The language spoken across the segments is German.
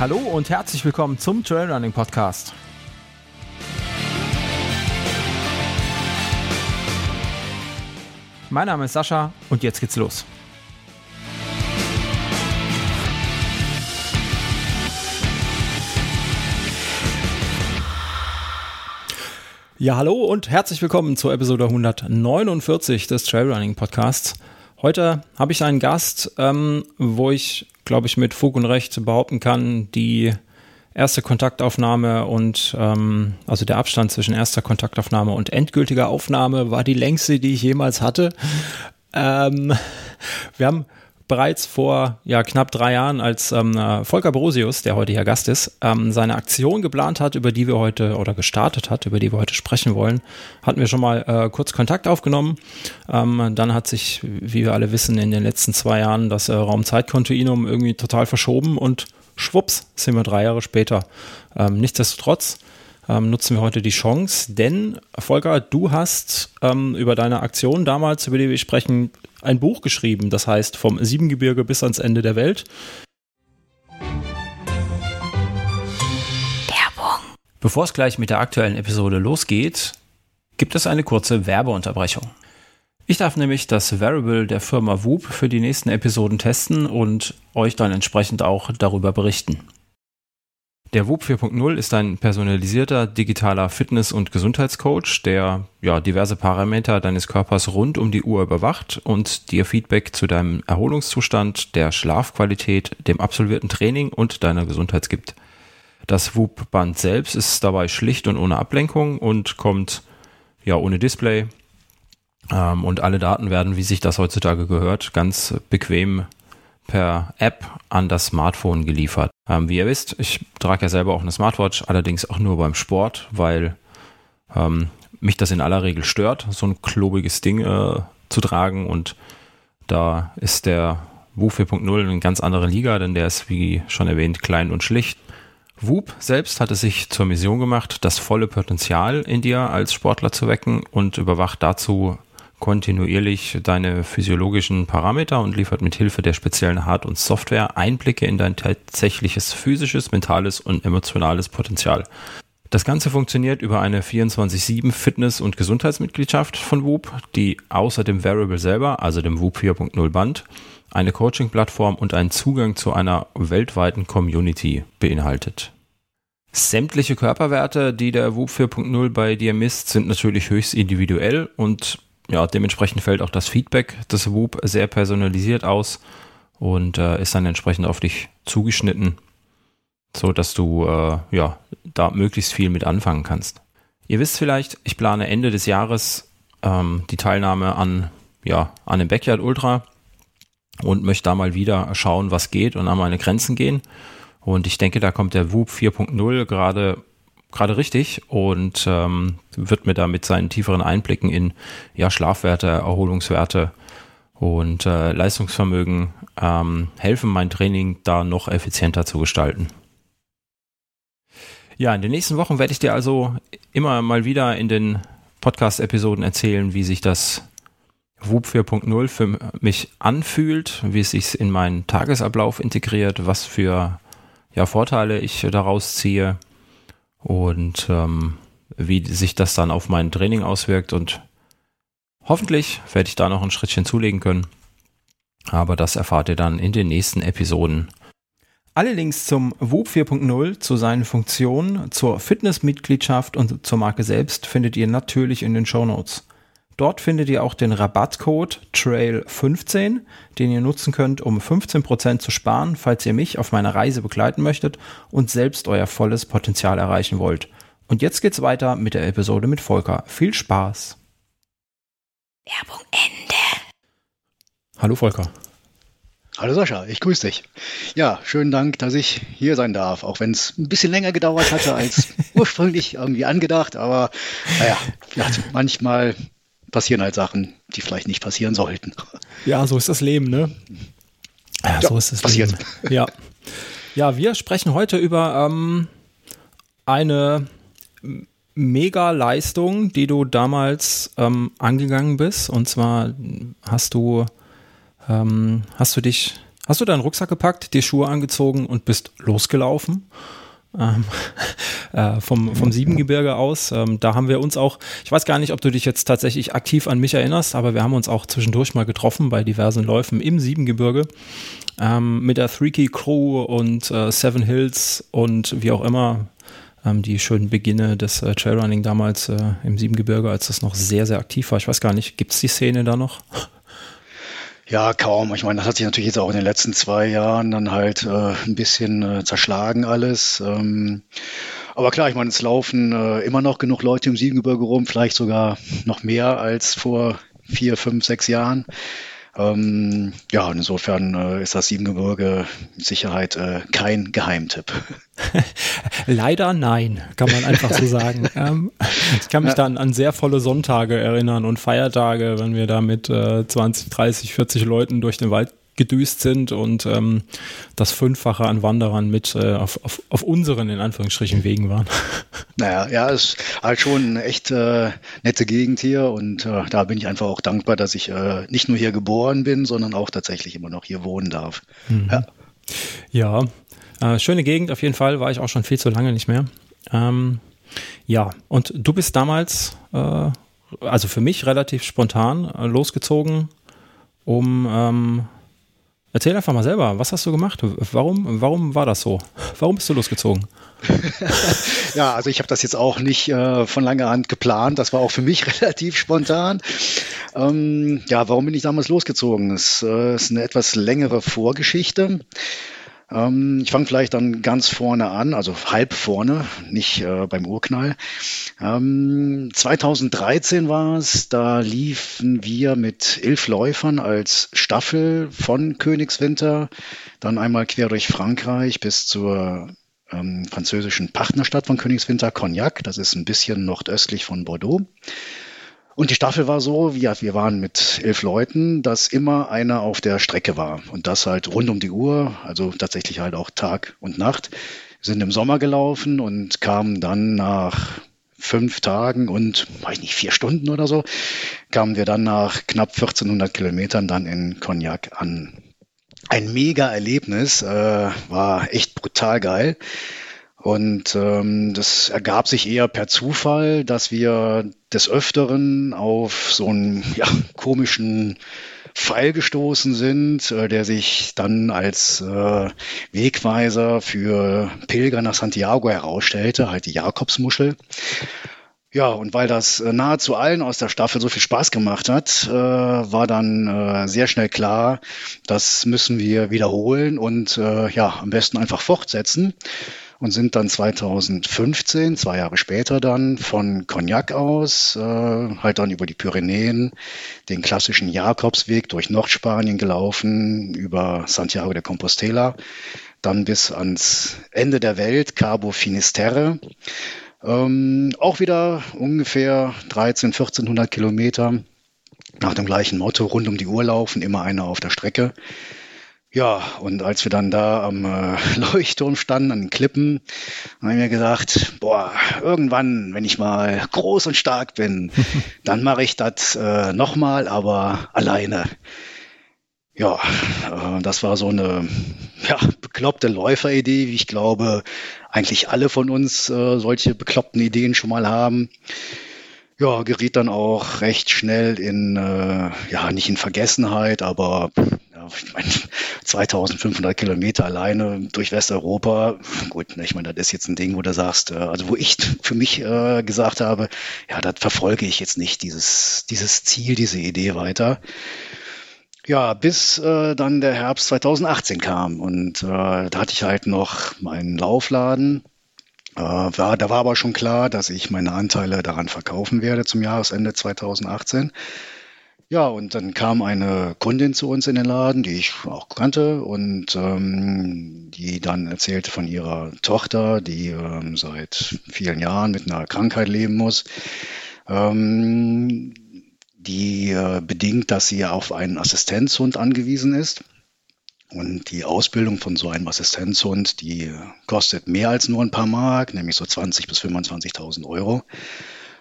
Hallo und herzlich willkommen zum Trailrunning Podcast. Mein Name ist Sascha und jetzt geht's los. Ja, hallo und herzlich willkommen zur Episode 149 des Trailrunning Podcasts. Heute habe ich einen Gast, ähm, wo ich, glaube ich, mit Fug und Recht behaupten kann, die erste Kontaktaufnahme und ähm, also der Abstand zwischen erster Kontaktaufnahme und endgültiger Aufnahme war die längste, die ich jemals hatte. Ähm, wir haben bereits vor ja, knapp drei Jahren, als ähm, äh, Volker Brosius, der heute hier Gast ist, ähm, seine Aktion geplant hat, über die wir heute oder gestartet hat, über die wir heute sprechen wollen, hatten wir schon mal äh, kurz Kontakt aufgenommen. Ähm, dann hat sich, wie wir alle wissen, in den letzten zwei Jahren das äh, Raumzeitkontinuum irgendwie total verschoben und schwupps sind wir drei Jahre später. Ähm, nichtsdestotrotz ähm, nutzen wir heute die Chance, denn Volker, du hast ähm, über deine Aktion damals, über die wir sprechen, ein Buch geschrieben, das heißt vom Siebengebirge bis ans Ende der Welt. Werbung. Bevor es gleich mit der aktuellen Episode losgeht, gibt es eine kurze Werbeunterbrechung. Ich darf nämlich das Variable der Firma Whoop für die nächsten Episoden testen und euch dann entsprechend auch darüber berichten. Der WUP 4.0 ist ein personalisierter digitaler Fitness- und Gesundheitscoach, der ja, diverse Parameter deines Körpers rund um die Uhr überwacht und dir Feedback zu deinem Erholungszustand, der Schlafqualität, dem absolvierten Training und deiner Gesundheit gibt. Das WUP-Band selbst ist dabei schlicht und ohne Ablenkung und kommt ja ohne Display. Ähm, und alle Daten werden, wie sich das heutzutage gehört, ganz bequem per App an das Smartphone geliefert. Ähm, wie ihr wisst, ich trage ja selber auch eine Smartwatch, allerdings auch nur beim Sport, weil ähm, mich das in aller Regel stört, so ein klobiges Ding äh, zu tragen und da ist der Woo 4.0 eine ganz andere Liga, denn der ist, wie schon erwähnt, klein und schlicht. Whoop selbst hat es sich zur Mission gemacht, das volle Potenzial in dir als Sportler zu wecken und überwacht dazu kontinuierlich deine physiologischen Parameter und liefert mit Hilfe der speziellen Hard- und Software Einblicke in dein tatsächliches physisches, mentales und emotionales Potenzial. Das Ganze funktioniert über eine 24-7 Fitness- und Gesundheitsmitgliedschaft von Whoop, die außer dem Variable selber, also dem Whoop 4.0 Band, eine Coaching-Plattform und einen Zugang zu einer weltweiten Community beinhaltet. Sämtliche Körperwerte, die der Whoop 4.0 bei dir misst, sind natürlich höchst individuell und ja, dementsprechend fällt auch das Feedback des Whoop sehr personalisiert aus und äh, ist dann entsprechend auf dich zugeschnitten, so dass du äh, ja da möglichst viel mit anfangen kannst. Ihr wisst vielleicht, ich plane Ende des Jahres ähm, die Teilnahme an ja an dem Backyard Ultra und möchte da mal wieder schauen, was geht und an meine Grenzen gehen. Und ich denke, da kommt der Whoop 4.0 gerade gerade richtig und ähm, wird mir da mit seinen tieferen Einblicken in ja, Schlafwerte, Erholungswerte und äh, Leistungsvermögen ähm, helfen, mein Training da noch effizienter zu gestalten. Ja, in den nächsten Wochen werde ich dir also immer mal wieder in den Podcast-Episoden erzählen, wie sich das WUP 4.0 für mich anfühlt, wie es sich in meinen Tagesablauf integriert, was für ja, Vorteile ich daraus ziehe und ähm, wie sich das dann auf mein Training auswirkt. Und hoffentlich werde ich da noch ein Schrittchen zulegen können. Aber das erfahrt ihr dann in den nächsten Episoden. Alle Links zum WUB 4.0, zu seinen Funktionen, zur Fitnessmitgliedschaft und zur Marke selbst findet ihr natürlich in den Show Notes. Dort findet ihr auch den Rabattcode TRAIL15, den ihr nutzen könnt, um 15% zu sparen, falls ihr mich auf meiner Reise begleiten möchtet und selbst euer volles Potenzial erreichen wollt. Und jetzt geht's weiter mit der Episode mit Volker. Viel Spaß! Werbung Ende. Hallo Volker. Hallo Sascha, ich grüße dich. Ja, schönen Dank, dass ich hier sein darf, auch wenn es ein bisschen länger gedauert hatte als ursprünglich irgendwie angedacht, aber naja, manchmal passieren halt Sachen, die vielleicht nicht passieren sollten. Ja, so ist das Leben, ne? Ja, ja so ist das passiert. Leben. Ja. Ja, wir sprechen heute über ähm, eine Mega-Leistung, die du damals ähm, angegangen bist. Und zwar hast du, ähm, hast du dich, Hast du deinen Rucksack gepackt, die Schuhe angezogen und bist losgelaufen? Ähm, äh, vom, vom Siebengebirge aus. Ähm, da haben wir uns auch, ich weiß gar nicht, ob du dich jetzt tatsächlich aktiv an mich erinnerst, aber wir haben uns auch zwischendurch mal getroffen bei diversen Läufen im Siebengebirge ähm, mit der Three Key Crew und äh, Seven Hills und wie auch immer ähm, die schönen Beginne des äh, Trailrunning damals äh, im Siebengebirge, als das noch sehr, sehr aktiv war. Ich weiß gar nicht, gibt es die Szene da noch? Ja, kaum. Ich meine, das hat sich natürlich jetzt auch in den letzten zwei Jahren dann halt äh, ein bisschen äh, zerschlagen alles. Ähm, aber klar, ich meine, es laufen äh, immer noch genug Leute im Siebengebirge rum, vielleicht sogar noch mehr als vor vier, fünf, sechs Jahren. Ähm, ja, insofern äh, ist das Siebengebirge mit Sicherheit äh, kein Geheimtipp. Leider nein, kann man einfach so sagen. ähm, ich kann mich ja. dann an sehr volle Sonntage erinnern und Feiertage, wenn wir da mit äh, 20, 30, 40 Leuten durch den Wald gedüst sind und ähm, das Fünffache an Wanderern mit äh, auf, auf, auf unseren, in Anführungsstrichen, Wegen waren. Naja, ja, ist halt schon eine echt äh, nette Gegend hier und äh, da bin ich einfach auch dankbar, dass ich äh, nicht nur hier geboren bin, sondern auch tatsächlich immer noch hier wohnen darf. Mhm. Ja, ja äh, schöne Gegend auf jeden Fall, war ich auch schon viel zu lange nicht mehr. Ähm, ja, und du bist damals, äh, also für mich relativ spontan losgezogen, um ähm, Erzähl einfach mal selber, was hast du gemacht? Warum, warum war das so? Warum bist du losgezogen? ja, also ich habe das jetzt auch nicht äh, von langer Hand geplant. Das war auch für mich relativ spontan. Ähm, ja, warum bin ich damals losgezogen? Es äh, ist eine etwas längere Vorgeschichte. Ähm, ich fange vielleicht dann ganz vorne an, also halb vorne, nicht äh, beim Urknall. Ähm, 2013 war es, da liefen wir mit elf Läufern als Staffel von Königswinter, dann einmal quer durch Frankreich bis zur ähm, französischen Partnerstadt von Königswinter, Cognac. Das ist ein bisschen nordöstlich von Bordeaux. Und die Staffel war so, wir, wir waren mit elf Leuten, dass immer einer auf der Strecke war. Und das halt rund um die Uhr, also tatsächlich halt auch Tag und Nacht. Wir sind im Sommer gelaufen und kamen dann nach fünf Tagen und, weiß ich nicht, vier Stunden oder so, kamen wir dann nach knapp 1400 Kilometern dann in Cognac an. Ein mega Erlebnis, äh, war echt brutal geil. Und ähm, das ergab sich eher per Zufall, dass wir des Öfteren auf so einen ja, komischen Pfeil gestoßen sind, äh, der sich dann als äh, Wegweiser für Pilger nach Santiago herausstellte, halt die Jakobsmuschel. Ja, und weil das äh, nahezu allen aus der Staffel so viel Spaß gemacht hat, äh, war dann äh, sehr schnell klar, das müssen wir wiederholen und äh, ja, am besten einfach fortsetzen und sind dann 2015, zwei Jahre später dann, von Cognac aus, äh, halt dann über die Pyrenäen, den klassischen Jakobsweg durch Nordspanien gelaufen, über Santiago de Compostela, dann bis ans Ende der Welt, Cabo Finisterre. Ähm, auch wieder ungefähr 13, 1400 Kilometer nach dem gleichen Motto, rund um die Uhr laufen, immer einer auf der Strecke. Ja, und als wir dann da am äh, Leuchtturm standen, an den Klippen, haben wir gedacht, boah, irgendwann, wenn ich mal groß und stark bin, dann mache ich das äh, nochmal, aber alleine. Ja, äh, das war so eine ja, bekloppte Läuferidee, wie ich glaube, eigentlich alle von uns äh, solche bekloppten Ideen schon mal haben ja, geriet dann auch recht schnell in, äh, ja, nicht in Vergessenheit, aber ich meine, 2500 Kilometer alleine durch Westeuropa, gut, ne, ich meine, das ist jetzt ein Ding, wo du sagst, äh, also wo ich für mich äh, gesagt habe, ja, das verfolge ich jetzt nicht, dieses, dieses Ziel, diese Idee weiter. Ja, bis äh, dann der Herbst 2018 kam und da hatte ich halt noch meinen Laufladen da war aber schon klar, dass ich meine Anteile daran verkaufen werde zum Jahresende 2018. Ja, und dann kam eine Kundin zu uns in den Laden, die ich auch kannte und ähm, die dann erzählte von ihrer Tochter, die ähm, seit vielen Jahren mit einer Krankheit leben muss, ähm, die äh, bedingt, dass sie auf einen Assistenzhund angewiesen ist. Und die Ausbildung von so einem Assistenzhund, die kostet mehr als nur ein paar Mark, nämlich so 20.000 bis 25.000 Euro.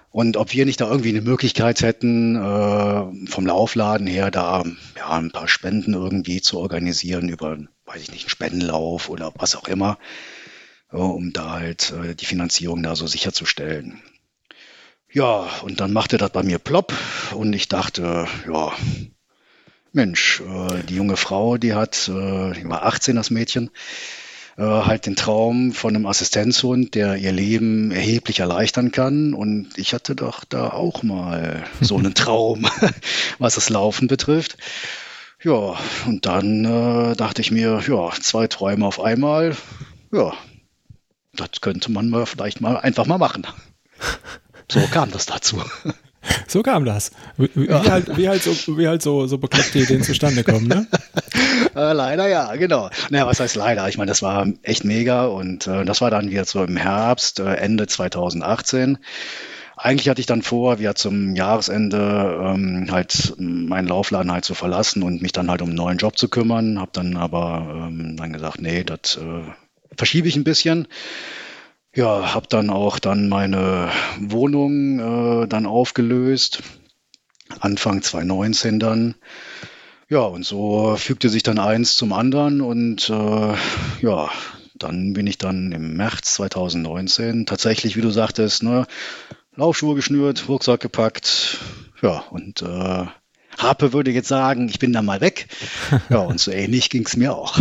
Und ob wir nicht da irgendwie eine Möglichkeit hätten, äh, vom Laufladen her da ja, ein paar Spenden irgendwie zu organisieren über, weiß ich nicht, einen Spendenlauf oder was auch immer, ja, um da halt äh, die Finanzierung da so sicherzustellen. Ja, und dann machte das bei mir plopp und ich dachte, ja, Mensch, äh, die junge Frau, die hat, äh, die war 18, das Mädchen, äh, halt den Traum von einem Assistenzhund, der ihr Leben erheblich erleichtern kann. Und ich hatte doch da auch mal so einen Traum, was das Laufen betrifft. Ja, und dann äh, dachte ich mir, ja, zwei Träume auf einmal, ja, das könnte man mal vielleicht mal einfach mal machen. So kam das dazu. So kam das. Wie, ja. halt, wie halt, so, wie halt so, so bekloppte Ideen zustande kommen, ne? äh, leider ja, genau. Naja, was heißt leider? Ich meine, das war echt mega und äh, das war dann wieder so im Herbst, äh, Ende 2018. Eigentlich hatte ich dann vor, wieder zum Jahresende ähm, halt meinen Laufladen halt zu verlassen und mich dann halt um einen neuen Job zu kümmern. Habe dann aber ähm, dann gesagt, nee, das äh, verschiebe ich ein bisschen ja, habe dann auch dann meine Wohnung äh, dann aufgelöst, Anfang 2019 dann. Ja, und so fügte sich dann eins zum anderen und äh, ja, dann bin ich dann im März 2019 tatsächlich, wie du sagtest, ne, Laufschuhe geschnürt, Rucksack gepackt, ja, und äh, Harpe würde jetzt sagen, ich bin da mal weg. Ja, und so ähnlich ging es mir auch.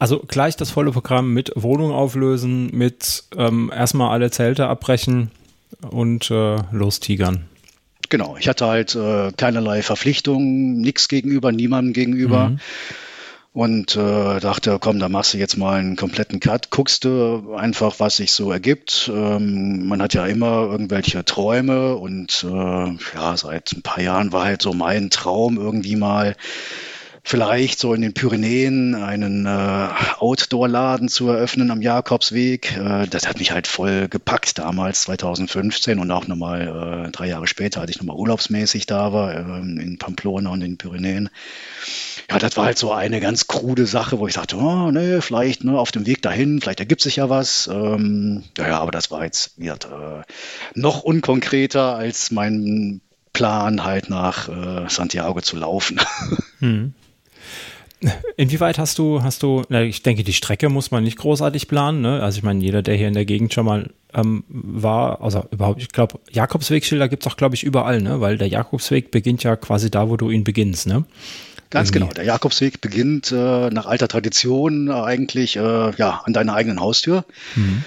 Also gleich das volle Programm mit Wohnung auflösen, mit ähm, erstmal alle Zelte abbrechen und äh, lostigern. Genau, ich hatte halt äh, keinerlei Verpflichtungen, nichts gegenüber, niemandem gegenüber. Mhm. Und äh, dachte, komm, da machst du jetzt mal einen kompletten Cut, guckst du einfach, was sich so ergibt. Ähm, man hat ja immer irgendwelche Träume und äh, ja, seit ein paar Jahren war halt so mein Traum irgendwie mal vielleicht so in den Pyrenäen einen äh, Outdoor-Laden zu eröffnen am Jakobsweg. Äh, das hat mich halt voll gepackt damals, 2015 und auch nochmal äh, drei Jahre später, als ich nochmal urlaubsmäßig da war, äh, in Pamplona und in den Pyrenäen. Ja, das war halt so eine ganz krude Sache, wo ich dachte, oh, ne, vielleicht ne, auf dem Weg dahin, vielleicht ergibt sich ja was. Ähm, ja, aber das war jetzt wird, äh, noch unkonkreter als mein Plan, halt nach äh, Santiago zu laufen. Hm. Inwieweit hast du, hast du, na, ich denke, die Strecke muss man nicht großartig planen, ne? Also ich meine, jeder, der hier in der Gegend schon mal ähm, war, also überhaupt, ich glaube, Jakobswegschilder gibt es auch, glaube ich, überall, ne? Weil der Jakobsweg beginnt ja quasi da, wo du ihn beginnst, ne? Ganz genau. Der Jakobsweg beginnt äh, nach alter Tradition äh, eigentlich äh, ja, an deiner eigenen Haustür. Mhm.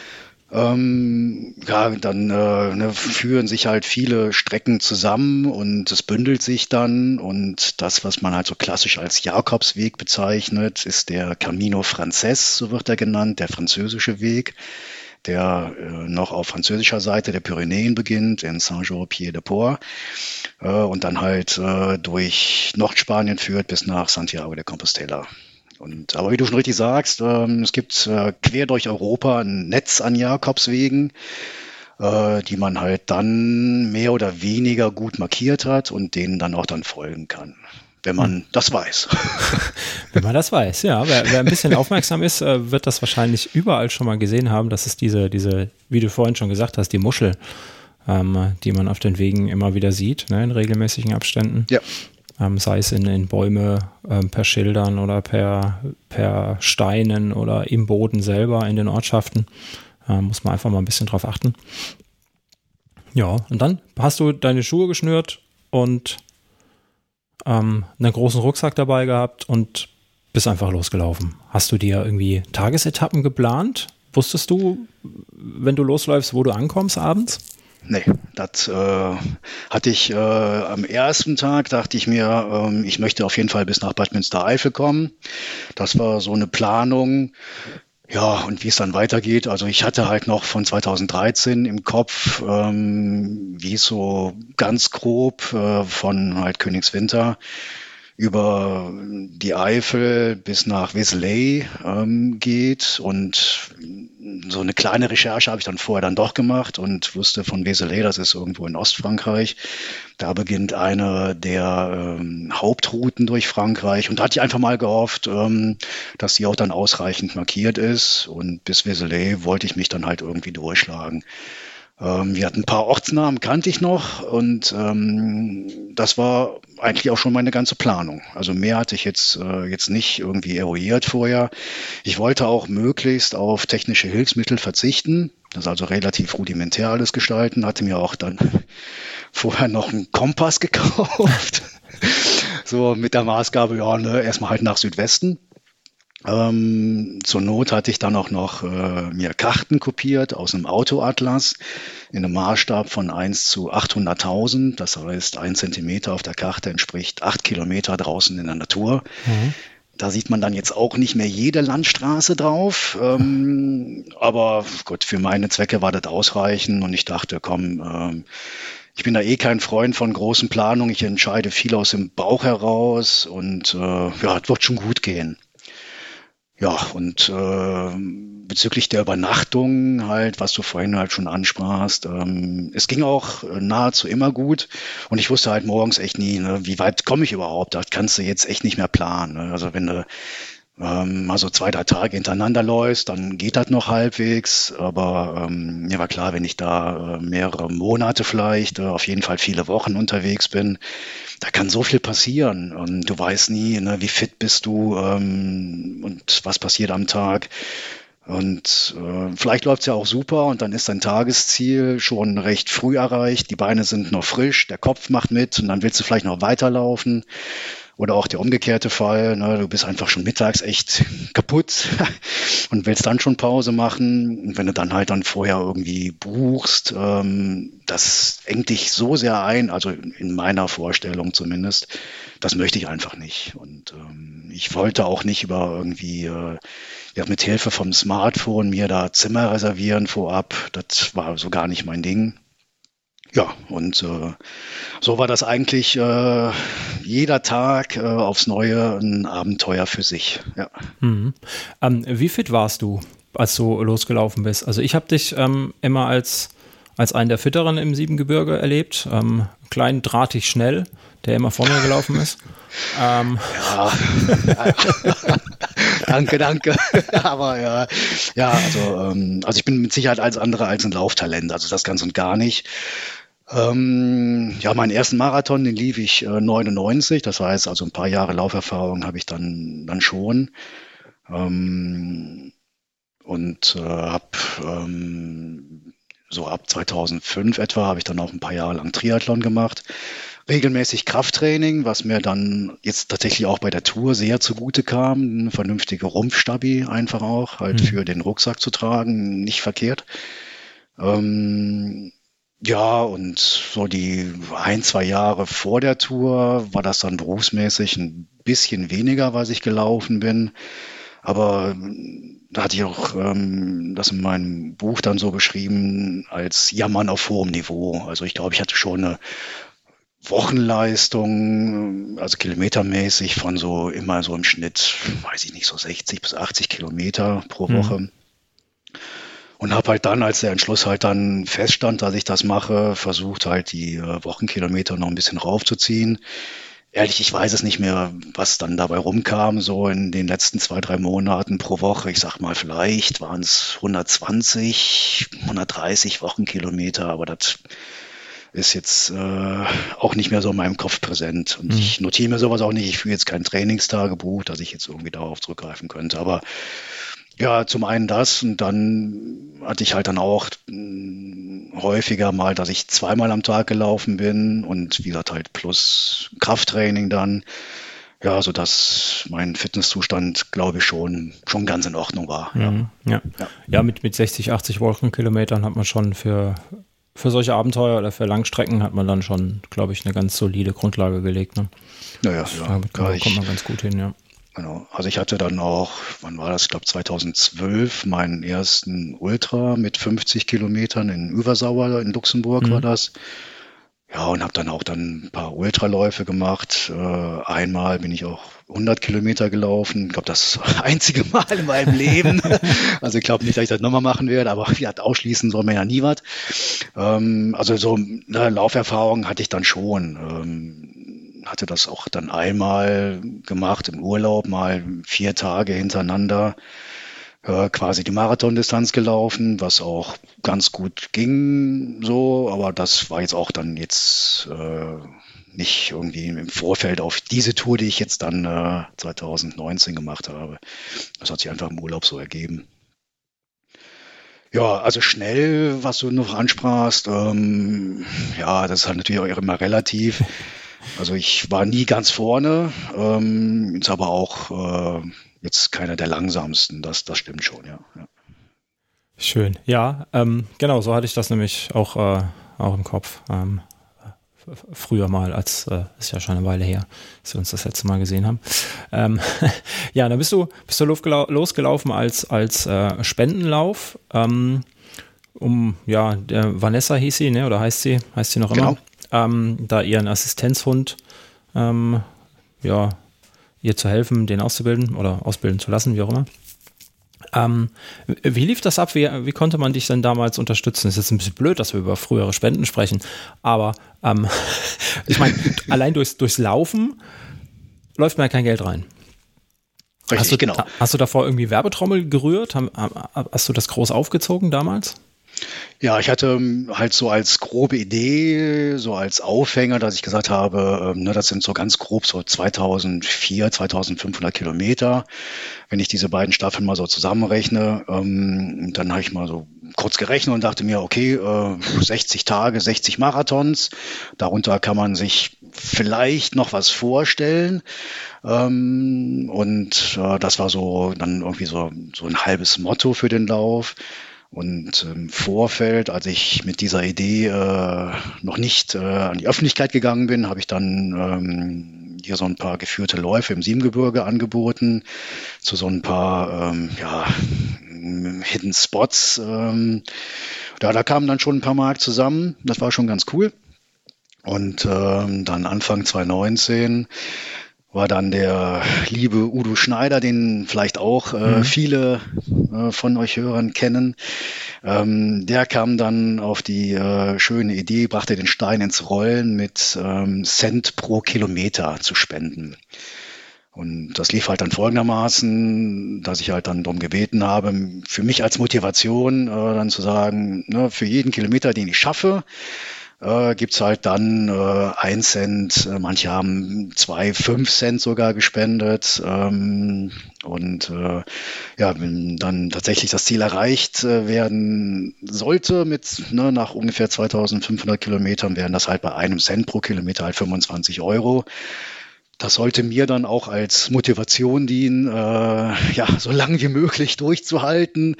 Ähm, ja, dann äh, ne, führen sich halt viele Strecken zusammen und es bündelt sich dann. Und das, was man halt so klassisch als Jakobsweg bezeichnet, ist der Camino Frances, so wird er genannt, der französische Weg, der äh, noch auf französischer Seite der Pyrenäen beginnt, in Saint-Jean-Pied-de-Port, äh, und dann halt äh, durch Nordspanien führt bis nach Santiago de Compostela. Und, aber wie du schon richtig sagst, ähm, es gibt äh, quer durch Europa ein Netz an Jakobswegen, äh, die man halt dann mehr oder weniger gut markiert hat und denen dann auch dann folgen kann wenn man hm. das weiß. wenn man das weiß, ja. Wer, wer ein bisschen aufmerksam ist, äh, wird das wahrscheinlich überall schon mal gesehen haben. Das ist diese, diese, wie du vorhin schon gesagt hast, die Muschel, ähm, die man auf den Wegen immer wieder sieht, ne, in regelmäßigen Abständen. Ja ähm, sei es in, in Bäume ähm, per Schildern oder per, per Steinen oder im Boden selber in den Ortschaften. Ähm, muss man einfach mal ein bisschen drauf achten. Ja, und dann hast du deine Schuhe geschnürt und ähm, einen großen Rucksack dabei gehabt und bist einfach losgelaufen. Hast du dir irgendwie Tagesetappen geplant? Wusstest du, wenn du losläufst, wo du ankommst abends? Nee, das äh, hatte ich äh, am ersten Tag, dachte ich mir, ähm, ich möchte auf jeden Fall bis nach Bad Münstereifel kommen. Das war so eine Planung. Ja, und wie es dann weitergeht, also ich hatte halt noch von 2013 im Kopf, ähm, wie es so ganz grob äh, von halt Königswinter über die Eifel bis nach Wesley ähm, geht. Und so eine kleine Recherche habe ich dann vorher dann doch gemacht und wusste von Wesley, das ist irgendwo in Ostfrankreich. Da beginnt eine der ähm, Hauptrouten durch Frankreich. Und da hatte ich einfach mal gehofft, ähm, dass die auch dann ausreichend markiert ist. Und bis Wesley wollte ich mich dann halt irgendwie durchschlagen. Ähm, wir hatten ein paar Ortsnamen, kannte ich noch und ähm, das war eigentlich auch schon meine ganze Planung. Also mehr hatte ich jetzt, äh, jetzt nicht irgendwie eruiert vorher. Ich wollte auch möglichst auf technische Hilfsmittel verzichten, das also relativ rudimentär alles gestalten, hatte mir auch dann vorher noch einen Kompass gekauft. so mit der Maßgabe, ja, ne, erstmal halt nach Südwesten. Ähm, zur Not hatte ich dann auch noch äh, mir Karten kopiert aus einem Autoatlas in einem Maßstab von 1 zu 800.000. Das heißt, ein Zentimeter auf der Karte entspricht acht Kilometer draußen in der Natur. Mhm. Da sieht man dann jetzt auch nicht mehr jede Landstraße drauf. Ähm, aber gut, für meine Zwecke war das ausreichend und ich dachte, komm, ähm, ich bin da eh kein Freund von großen Planungen. Ich entscheide viel aus dem Bauch heraus und äh, ja, es wird schon gut gehen. Ja, und äh, bezüglich der Übernachtung halt, was du vorhin halt schon ansprachst, ähm, es ging auch nahezu immer gut und ich wusste halt morgens echt nie, ne, wie weit komme ich überhaupt, das kannst du jetzt echt nicht mehr planen. Ne? Also wenn du ähm, mal so zwei, drei Tage hintereinander läufst, dann geht das noch halbwegs. Aber ähm, mir war klar, wenn ich da äh, mehrere Monate vielleicht, äh, auf jeden Fall viele Wochen unterwegs bin, da kann so viel passieren. Und du weißt nie, ne, wie fit bist du ähm, und was passiert am Tag. Und äh, vielleicht läuft's ja auch super und dann ist dein Tagesziel schon recht früh erreicht. Die Beine sind noch frisch, der Kopf macht mit und dann willst du vielleicht noch weiterlaufen. Oder auch der umgekehrte Fall, ne, du bist einfach schon mittags echt kaputt und willst dann schon Pause machen. Und wenn du dann halt dann vorher irgendwie buchst, ähm, das engt dich so sehr ein, also in meiner Vorstellung zumindest, das möchte ich einfach nicht. Und ähm, ich wollte auch nicht über irgendwie äh, ja, mit Hilfe vom Smartphone mir da Zimmer reservieren vorab. Das war so gar nicht mein Ding. Ja, und äh, so war das eigentlich äh, jeder Tag äh, aufs Neue ein Abenteuer für sich. Ja. Mhm. Ähm, wie fit warst du, als du losgelaufen bist? Also ich habe dich ähm, immer als, als einen der Fitteren im Siebengebirge erlebt. Ähm, klein, drahtig, schnell, der immer vor mir gelaufen ist. Ähm. Ja. danke, danke. Aber ja, ja also, ähm, also ich bin mit Sicherheit als andere als ein Lauftalent, also das ganz und gar nicht. Ähm, ja, meinen ersten Marathon, den lief ich äh, 99, das heißt also ein paar Jahre Lauferfahrung habe ich dann, dann schon. Ähm, und äh, habe ähm, so ab 2005 etwa habe ich dann auch ein paar Jahre lang Triathlon gemacht. Regelmäßig Krafttraining, was mir dann jetzt tatsächlich auch bei der Tour sehr zugute kam. Eine vernünftige Rumpfstabi einfach auch, halt mhm. für den Rucksack zu tragen, nicht verkehrt. Ähm, ja, und so die ein, zwei Jahre vor der Tour war das dann berufsmäßig ein bisschen weniger, was ich gelaufen bin. Aber da hatte ich auch ähm, das in meinem Buch dann so beschrieben als Jammern auf hohem Niveau. Also ich glaube, ich hatte schon eine Wochenleistung, also kilometermäßig von so immer so im Schnitt, weiß ich nicht, so 60 bis 80 Kilometer pro mhm. Woche. Mhm. Und habe halt dann, als der Entschluss halt dann feststand, dass ich das mache, versucht halt die äh, Wochenkilometer noch ein bisschen raufzuziehen. Ehrlich, ich weiß es nicht mehr, was dann dabei rumkam, so in den letzten zwei, drei Monaten pro Woche. Ich sag mal, vielleicht waren es 120, 130 Wochenkilometer, aber das ist jetzt äh, auch nicht mehr so in meinem Kopf präsent. Und mhm. ich notiere mir sowas auch nicht. Ich führe jetzt kein Trainingstagebuch, dass ich jetzt irgendwie darauf zurückgreifen könnte. Aber ja, zum einen das und dann hatte ich halt dann auch hm, häufiger mal, dass ich zweimal am Tag gelaufen bin und wie gesagt halt plus Krafttraining dann. Ja, so dass mein Fitnesszustand, glaube ich, schon, schon ganz in Ordnung war. Mhm, ja. Ja. ja. mit, mit 60, 80 Wochenkilometern hat man schon für, für solche Abenteuer oder für Langstrecken hat man dann schon, glaube ich, eine ganz solide Grundlage gelegt. Ne? Naja, ja, damit kommt, kommt man ganz gut hin, ja. Genau. Also ich hatte dann auch, wann war das? Ich glaube 2012 meinen ersten Ultra mit 50 Kilometern in Übersauer in Luxemburg mhm. war das. Ja, und habe dann auch dann ein paar Ultraläufe gemacht. Äh, einmal bin ich auch 100 Kilometer gelaufen. Ich glaube, das einzige Mal in meinem Leben. also ich glaube nicht, dass ich das nochmal machen werde, aber ja, ausschließen soll man ja nie was. Ähm, also so eine Lauferfahrung hatte ich dann schon. Hatte das auch dann einmal gemacht im Urlaub, mal vier Tage hintereinander. äh, quasi die Marathondistanz gelaufen, was auch ganz gut ging, so, aber das war jetzt auch dann jetzt äh, nicht irgendwie im Vorfeld auf diese Tour, die ich jetzt dann äh, 2019 gemacht habe. Das hat sich einfach im Urlaub so ergeben. Ja, also schnell, was du noch ansprachst, ähm, ja, das ist halt natürlich auch immer relativ. Also ich war nie ganz vorne, ähm, ist aber auch äh, jetzt keiner der langsamsten, das, das stimmt schon, ja. ja. Schön, ja, ähm, genau, so hatte ich das nämlich auch, äh, auch im Kopf. Ähm, früher mal, als äh, ist ja schon eine Weile her, dass wir uns das letzte Mal gesehen haben. Ähm, ja, dann bist du, bist du losgelaufen als, als äh, Spendenlauf. Ähm, um, ja, der Vanessa hieß sie, ne? Oder heißt sie, heißt sie noch immer? Genau. Ähm, da ihren Assistenzhund ähm, ja, ihr zu helfen, den auszubilden oder ausbilden zu lassen, wie auch immer. Ähm, wie lief das ab? Wie, wie, konnte man dich denn damals unterstützen? Es ist jetzt ein bisschen blöd, dass wir über frühere Spenden sprechen, aber ähm, ich meine, allein durchs, durchs Laufen läuft mir ja kein Geld rein. Richtig, hast du, genau. Hast du davor irgendwie Werbetrommel gerührt? Hast du das groß aufgezogen damals? Ja, ich hatte ähm, halt so als grobe Idee, so als Aufhänger, dass ich gesagt habe, ähm, ne, das sind so ganz grob so 2004, 2500 Kilometer. Wenn ich diese beiden Staffeln mal so zusammenrechne, ähm, dann habe ich mal so kurz gerechnet und dachte mir, okay, äh, 60 Tage, 60 Marathons, darunter kann man sich vielleicht noch was vorstellen. Ähm, und äh, das war so dann irgendwie so, so ein halbes Motto für den Lauf. Und im Vorfeld, als ich mit dieser Idee äh, noch nicht äh, an die Öffentlichkeit gegangen bin, habe ich dann ähm, hier so ein paar geführte Läufe im Siebengebirge angeboten, zu so ein paar ähm, ja, Hidden Spots. Ähm, ja, da kamen dann schon ein paar Mark zusammen. Das war schon ganz cool. Und ähm, dann Anfang 2019 war dann der liebe Udo Schneider, den vielleicht auch äh, mhm. viele äh, von euch Hörern kennen. Ähm, der kam dann auf die äh, schöne Idee, brachte den Stein ins Rollen mit ähm, Cent pro Kilometer zu spenden. Und das lief halt dann folgendermaßen, dass ich halt dann darum gebeten habe, für mich als Motivation äh, dann zu sagen, ne, für jeden Kilometer, den ich schaffe, äh, gibt halt dann äh, ein Cent, äh, manche haben zwei, fünf Cent sogar gespendet. Ähm, und äh, ja, wenn dann tatsächlich das Ziel erreicht äh, werden sollte, mit ne, nach ungefähr 2500 Kilometern, wären das halt bei einem Cent pro Kilometer halt 25 Euro das sollte mir dann auch als Motivation dienen, äh, ja, so lange wie möglich durchzuhalten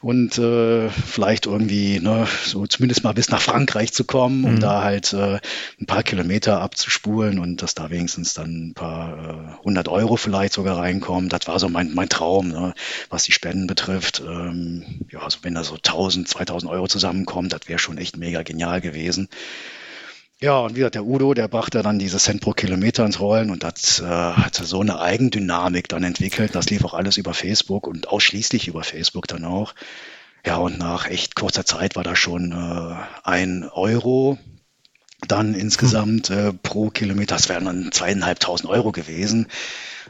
und äh, vielleicht irgendwie, ne, so zumindest mal bis nach Frankreich zu kommen, um mhm. da halt äh, ein paar Kilometer abzuspulen und dass da wenigstens dann ein paar äh, hundert Euro vielleicht sogar reinkommen. Das war so mein, mein Traum, ne, was die Spenden betrifft. Ähm, ja, also wenn da so 1000, 2000 Euro zusammenkommen, das wäre schon echt mega genial gewesen. Ja, und wie gesagt, der Udo, der brachte dann diese Cent pro Kilometer ins Rollen und das äh, hatte so eine Eigendynamik dann entwickelt. Das lief auch alles über Facebook und ausschließlich über Facebook dann auch. Ja, und nach echt kurzer Zeit war da schon äh, ein Euro dann insgesamt äh, pro Kilometer. Das wären dann zweieinhalbtausend Euro gewesen.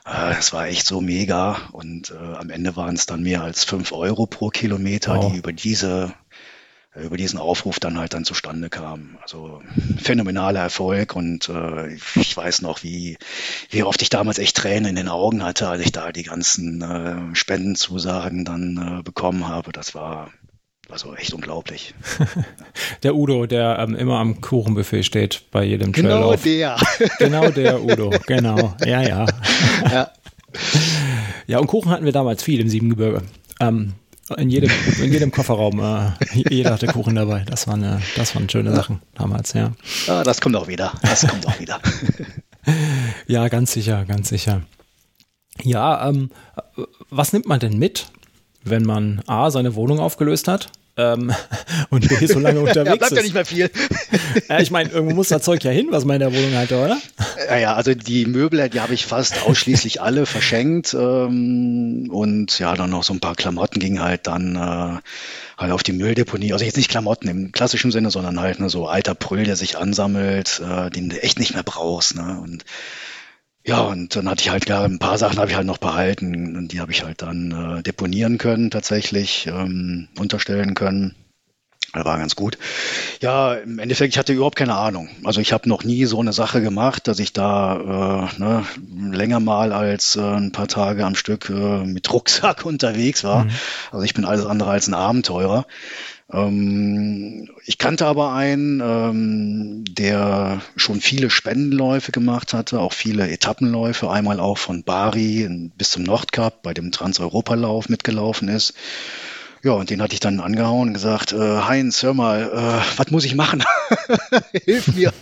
Äh, das war echt so mega. Und äh, am Ende waren es dann mehr als fünf Euro pro Kilometer, wow. die über diese über diesen Aufruf dann halt dann zustande kam. Also phänomenaler Erfolg und äh, ich weiß noch, wie, wie oft ich damals echt Tränen in den Augen hatte, als ich da die ganzen äh, Spendenzusagen dann äh, bekommen habe. Das war also echt unglaublich. der Udo, der ähm, immer am Kuchenbuffet steht bei jedem Genau der. genau der Udo, genau. Ja, ja. Ja. ja, und Kuchen hatten wir damals viel im Siebengebirge. Ähm, in jedem, in jedem Kofferraum, äh, jeder hatte Kuchen dabei. Das waren, äh, das waren schöne Sachen damals, ja. Ja, das kommt auch wieder. Das kommt auch wieder. ja, ganz sicher, ganz sicher. Ja, ähm, was nimmt man denn mit, wenn man A, seine Wohnung aufgelöst hat ähm, und B, so lange unterwegs ja, bleibt ist? ja nicht mehr viel. ja, ich meine, irgendwo muss das Zeug ja hin, was man in der Wohnung hatte, oder? Ja, also die Möbel, die habe ich fast ausschließlich alle verschenkt. Ähm, und ja, dann noch so ein paar Klamotten ging halt dann äh, halt auf die Mülldeponie. Also jetzt nicht Klamotten im klassischen Sinne, sondern halt ne, so alter Prüll, der sich ansammelt, äh, den du echt nicht mehr brauchst. Ne? Und Ja, und dann hatte ich halt gar ein paar Sachen habe ich halt noch behalten und die habe ich halt dann äh, deponieren können, tatsächlich ähm, unterstellen können. Das war ganz gut. Ja, im Endeffekt, ich hatte überhaupt keine Ahnung. Also ich habe noch nie so eine Sache gemacht, dass ich da äh, ne, länger mal als äh, ein paar Tage am Stück äh, mit Rucksack unterwegs war. Mhm. Also ich bin alles andere als ein Abenteurer. Ähm, ich kannte aber einen, ähm, der schon viele Spendenläufe gemacht hatte, auch viele Etappenläufe, einmal auch von Bari bis zum Nordkap bei dem Transeuropalauf mitgelaufen ist. Ja, und den hatte ich dann angehauen und gesagt, äh, Heinz, hör mal, äh, was muss ich machen? Hilf mir.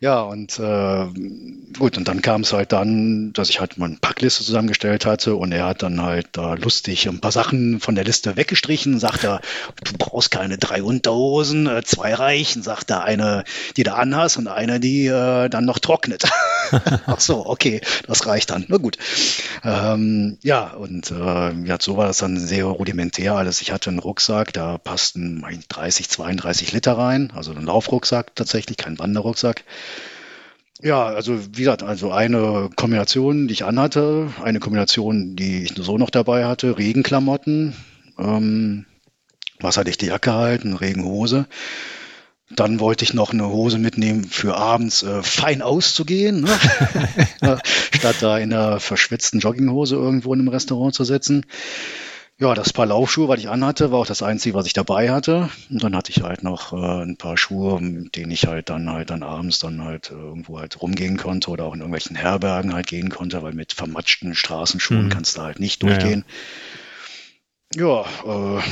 Ja, und äh, gut, und dann kam es halt dann, dass ich halt mal eine Packliste zusammengestellt hatte und er hat dann halt da lustig ein paar Sachen von der Liste weggestrichen, sagt er, du brauchst keine drei Unterhosen, äh, zwei reichen, sagt er, eine, die du anhast und eine, die äh, dann noch trocknet. Ach so, okay, das reicht dann. Na gut. Ähm, ja, und äh, ja, so war das dann sehr rudimentär alles. Ich hatte einen Rucksack, da passten 30, 32 Liter rein, also ein Laufrucksack tatsächlich, kein Wanderrucksack. Ja, also wie gesagt, also eine Kombination, die ich anhatte, eine Kombination, die ich so noch dabei hatte, Regenklamotten, ähm, wasserdichte Jacke halt, eine Regenhose. Dann wollte ich noch eine Hose mitnehmen für abends äh, fein auszugehen, ne? statt da in der verschwitzten Jogginghose irgendwo in einem Restaurant zu sitzen. Ja, das Paar Laufschuhe, was ich anhatte, war auch das Einzige, was ich dabei hatte. Und dann hatte ich halt noch äh, ein paar Schuhe, mit denen ich halt dann halt dann abends dann halt äh, irgendwo halt rumgehen konnte oder auch in irgendwelchen Herbergen halt gehen konnte, weil mit vermatschten Straßenschuhen mhm. kannst du halt nicht durchgehen. Ja, ja äh,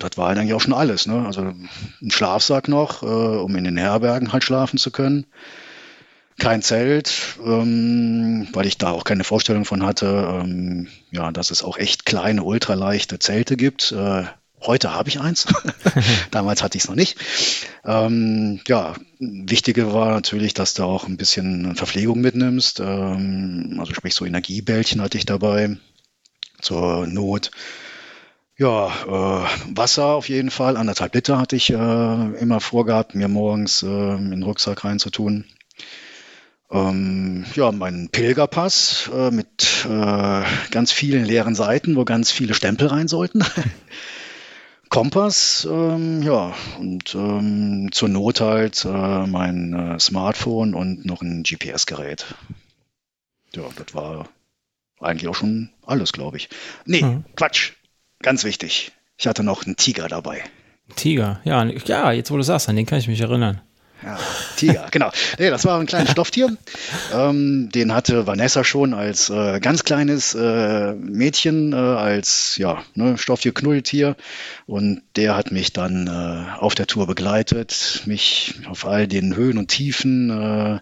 das war halt eigentlich auch schon alles. Ne? Also ein Schlafsack noch, äh, um in den Herbergen halt schlafen zu können kein Zelt, ähm, weil ich da auch keine Vorstellung von hatte, ähm, ja, dass es auch echt kleine, ultraleichte Zelte gibt. Äh, heute habe ich eins. Damals hatte ich es noch nicht. Ähm, ja, wichtige war natürlich, dass du auch ein bisschen Verpflegung mitnimmst. Ähm, also sprich so Energiebällchen hatte ich dabei zur Not. Ja, äh, Wasser auf jeden Fall, anderthalb Liter hatte ich äh, immer vorgehabt, mir morgens äh, in den Rucksack reinzutun. Ähm, ja, mein Pilgerpass äh, mit äh, ganz vielen leeren Seiten, wo ganz viele Stempel rein sollten. Kompass, ähm, ja, und ähm, zur Not halt äh, mein äh, Smartphone und noch ein GPS-Gerät. Ja, das war eigentlich auch schon alles, glaube ich. Nee, mhm. Quatsch. Ganz wichtig. Ich hatte noch einen Tiger dabei. Tiger, ja, ja, jetzt wo du sagst, an den kann ich mich erinnern. Ja, Tiger, genau. Nee, das war ein kleines Stofftier. Ähm, den hatte Vanessa schon als äh, ganz kleines äh, Mädchen, äh, als ja, ne, Stofftier-Knulltier. Und der hat mich dann äh, auf der Tour begleitet, mich auf all den Höhen und Tiefen äh,